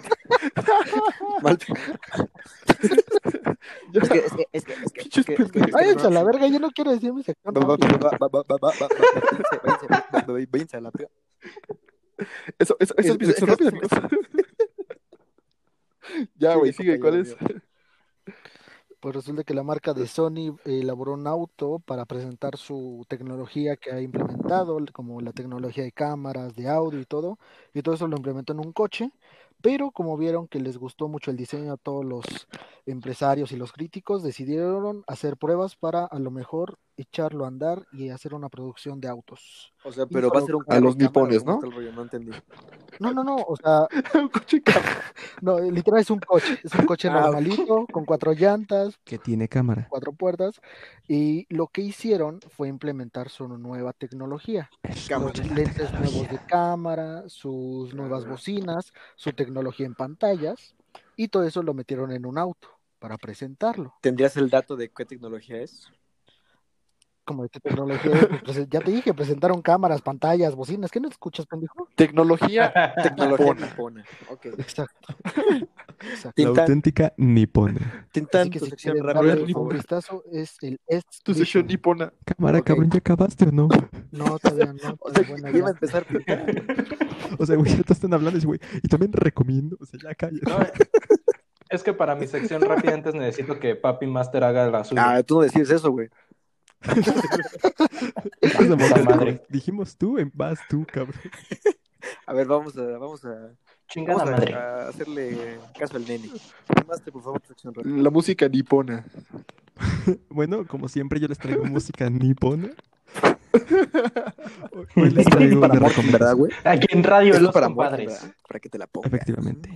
Es que, es que, es que, es que, es que, es que, es que, Váyanse a la verga, yo no quiero decir mi sección. Va, va, rápido. va, va, va, va, va, va, váyanse, váyanse, va- va- váyanse a la verga. Eso, eso, eso es mi sección rápida, amigos. Ya, güey, sigue. ¿Cuál es? Pues resulta que la marca de Sony elaboró un auto para presentar su tecnología que ha implementado, como la tecnología de cámaras, de audio y todo, y todo eso lo implementó en un coche, pero como vieron que les gustó mucho el diseño a todos los empresarios y los críticos, decidieron hacer pruebas para a lo mejor echarlo a andar y hacer una producción de autos. O sea, pero va a ser un A los carro nipones, ¿cómo ¿no? rollo? No entendí. No, no, no, o sea, Un coche cámara. no, literal es un coche, es un coche Ah, normalito, con cuatro llantas, Que tiene cámara. cuatro puertas y lo que hicieron fue implementar su nueva tecnología, Es los lentes tecnología. nuevos de cámara, sus nuevas bocinas, su tecnología en pantallas y todo eso lo metieron en un auto para presentarlo. ¿Tendrías el dato de qué tecnología es? Como de tecnología es, pues, ya te dije, presentaron cámaras, pantallas, bocinas, ¿qué no escuchas, pendejo? Tecnología. Tecnología Nipona. nipona. Ok. Exacto. Exacto. La auténtica nipona. Tintan, que tu si sección un vistazo es el Tu sección nipona. Cámara, cabrón, ¿ya acabaste o no? No, todavía no. O sea, bueno, ya iba a empezar. O sea, güey, ya te están hablando y, güey, y también recomiendo, o sea, ya cállate. No, es que para mi sección rápida antes necesito que Papi Master haga la suya. Ah, tú no decides eso, güey. Madre. Dijimos tú, en vas tú, cabrón. A ver, vamos a, vamos a, vamos a, madre. a hacerle caso al nene. Por favor. La música nipona. Bueno, como siempre, yo les traigo música nipona. Hoy les traigo para una Morgan, ¿verdad, recomendación. güey? Aquí en Radio Los para Compadres. Para que te la pongas. Efectivamente.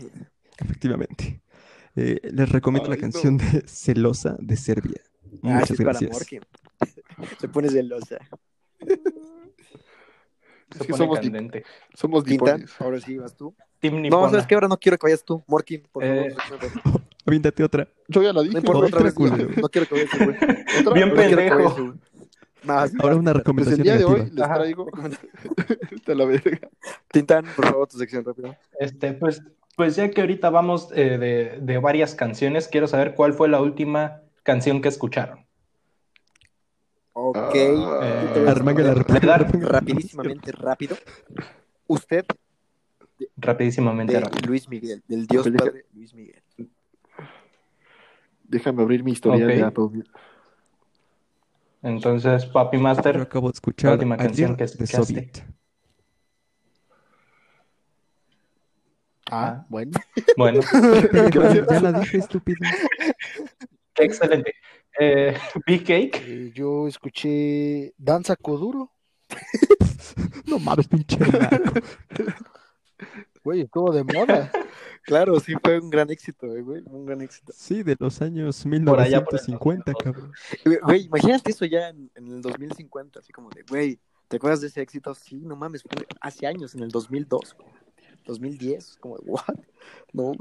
Efectivamente. Eh, les recomiendo la no. canción de Celosa de Serbia. Ah, Muchas gracias. Se pone celosa. Se Es que pone somos, candente. somos Tintan, nipones. ahora sí vas tú. Team. No, ¿sabes qué? Ahora no quiero que vayas tú. Morkin, por favor. Eh, sección rápida. Aviéntate otra. Yo ya la No dije. importa, güey. otra vez. No quiero que vayas tú, güey. ¿Otra? Bien No que pendejo. Más. Ahora una Pues recomendación el día de hoy les traigo. Te la verga. Tintan, por favor, tu sección rápida. Este, pues, pues ya que ahorita vamos eh, de, de varias canciones, quiero saber cuál fue la última canción que escucharon. Ok. Ah. Yo te voy a Armanga la responder Le dar réplica. rapidísimamente, rápido. Usted, rapidísimamente. de rápido. Luis Miguel, del Dios Padre Luis Miguel. Déjame abrir mi historial Ok. de Apple. Entonces, Papi Yo Master, acabo de escuchar última canción que de escuchaste. Soviet. Ah, bueno. bueno, ya la dije, estúpido. qué excelente. Eh, Big Cake, Eh, yo escuché Danza Kuduro. No mames, pinche. Güey, estuvo de moda. Claro, sí, fue un gran éxito, eh, güey. Un gran éxito. Sí, de los años Por allá, por el 1950, 2002. cabrón. Güey, imagínate eso ya en, en el 2050, así como de, güey, ¿te acuerdas de ese éxito? Sí, no mames, fue hace años, en el 2002, güey. 2010, como de, ¿what? No.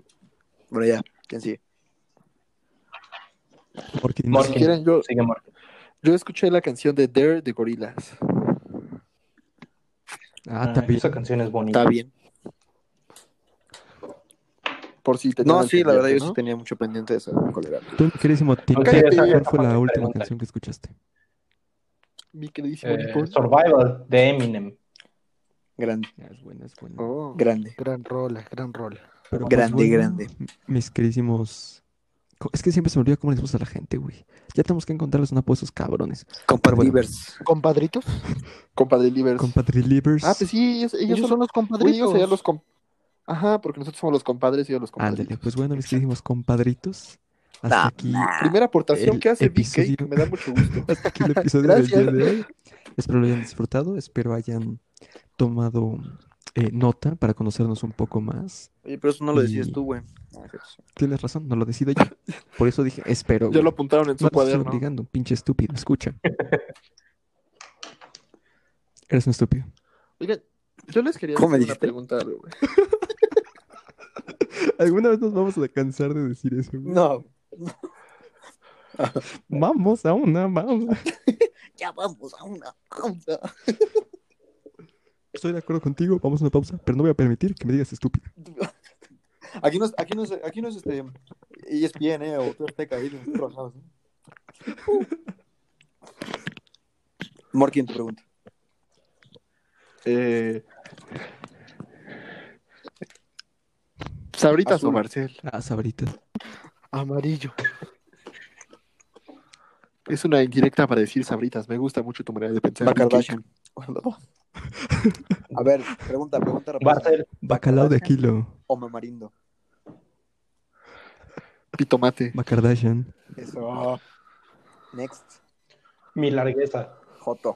Bueno, ya, ¿quién sigue? Porque no Morgan. Si quieren, yo, sigue Morgan. yo escuché la canción de Dare de Gorillaz. Ah, Ah, también. esa canción es bonita. Está bien. Por si No, sí, la verdad, yo sí tenía mucho pendiente de esa colera. Tú, querísimo Tim, ¿cuál esa- fue la última pregunta. canción que escuchaste? Mi queridísimo Eh. Survival de Eminem. Grande, es buena, es buena. Oh. grande. Gran rola, gran rola. Pero, grande, grande. Mis queridísimos. Es que siempre se me olvida cómo les gusta a la gente, güey. Ya tenemos que encontrarles una apuesta a esos cabrones. Compadrivers. ¿Compadritos? Compadre Livers. Compadre Livers. Ah, pues sí, ellos, ellos, Ellos, son, son los compadritos. ellos serían los com- Ajá, porque nosotros somos los compadres y ellos los Ándale, compadritos. pues bueno, mis queridísimos compadritos, hasta Nah, aquí, Primera aportación que hace episodio- Cake, me da mucho gusto. hasta aquí el episodio del día de hoy. Espero lo hayan disfrutado, espero hayan tomado eh, nota para conocernos un poco más. Oye, pero eso no lo decides Y- tú, güey. No, cierto. Tienes razón, no lo decido yo. Por eso dije, espero. Ya lo apuntaron en No su te estoy cuaderno. obligando, pinche estúpido, escucha. Eres un estúpido. Oigan, yo les quería ¿Cómo me hacer una pregunta, güey. ¿Alguna vez nos vamos a cansar de decir eso? güey? No. Vamos a una, vamos. Ya vamos a una pausa. Estoy de acuerdo contigo, vamos a una pausa, pero no voy a permitir que me digas estúpido. Aquí no es, aquí no es, aquí no es este ESPN, ¿eh? O tú Azteca, ahí ¿no? Morkin, tu pregunta. Eh... ¿Sabritas o. Marcel? Ah, sabrita. Amarillo. Es una indirecta para decir sabritas. Me gusta mucho tu manera de pensar. Kardashian. A ver, pregunta, pregunta rápida. Bartel, Bacalao de kilo. O mamarindo. Pitomate. Bacardashian. Eso. Next. mi largueza. Joto.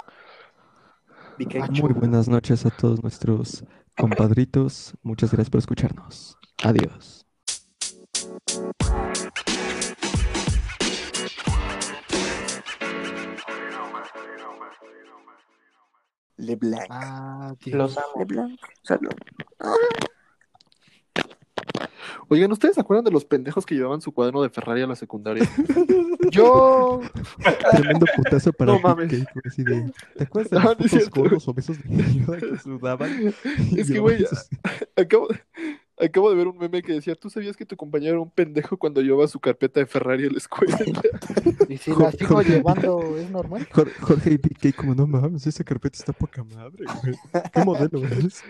BK. Muy buenas noches a todos nuestros compadritos. Muchas gracias por escucharnos. Adiós. LeBlanc. Ah, tío. Los amo. LeBlanc. Salud. Oigan, ¿ustedes se acuerdan de los pendejos que llevaban su cuaderno de Ferrari a la secundaria? Yo, Tremendo putazo para No mames. Cake, güey, así de- ¿Te acuerdas de No, los no gordos obesos de que sudaban? Y Es que, güey, sus- Acabo, acabo de ver un meme que decía, ¿tú sabías que tu compañero era un pendejo cuando llevaba su carpeta de Ferrari a la escuela? y si la sigo llevando, ¿es normal? Jorge, Jorge y Cake como, no mames, esa carpeta está poca madre, güey. ¿Qué modelo es?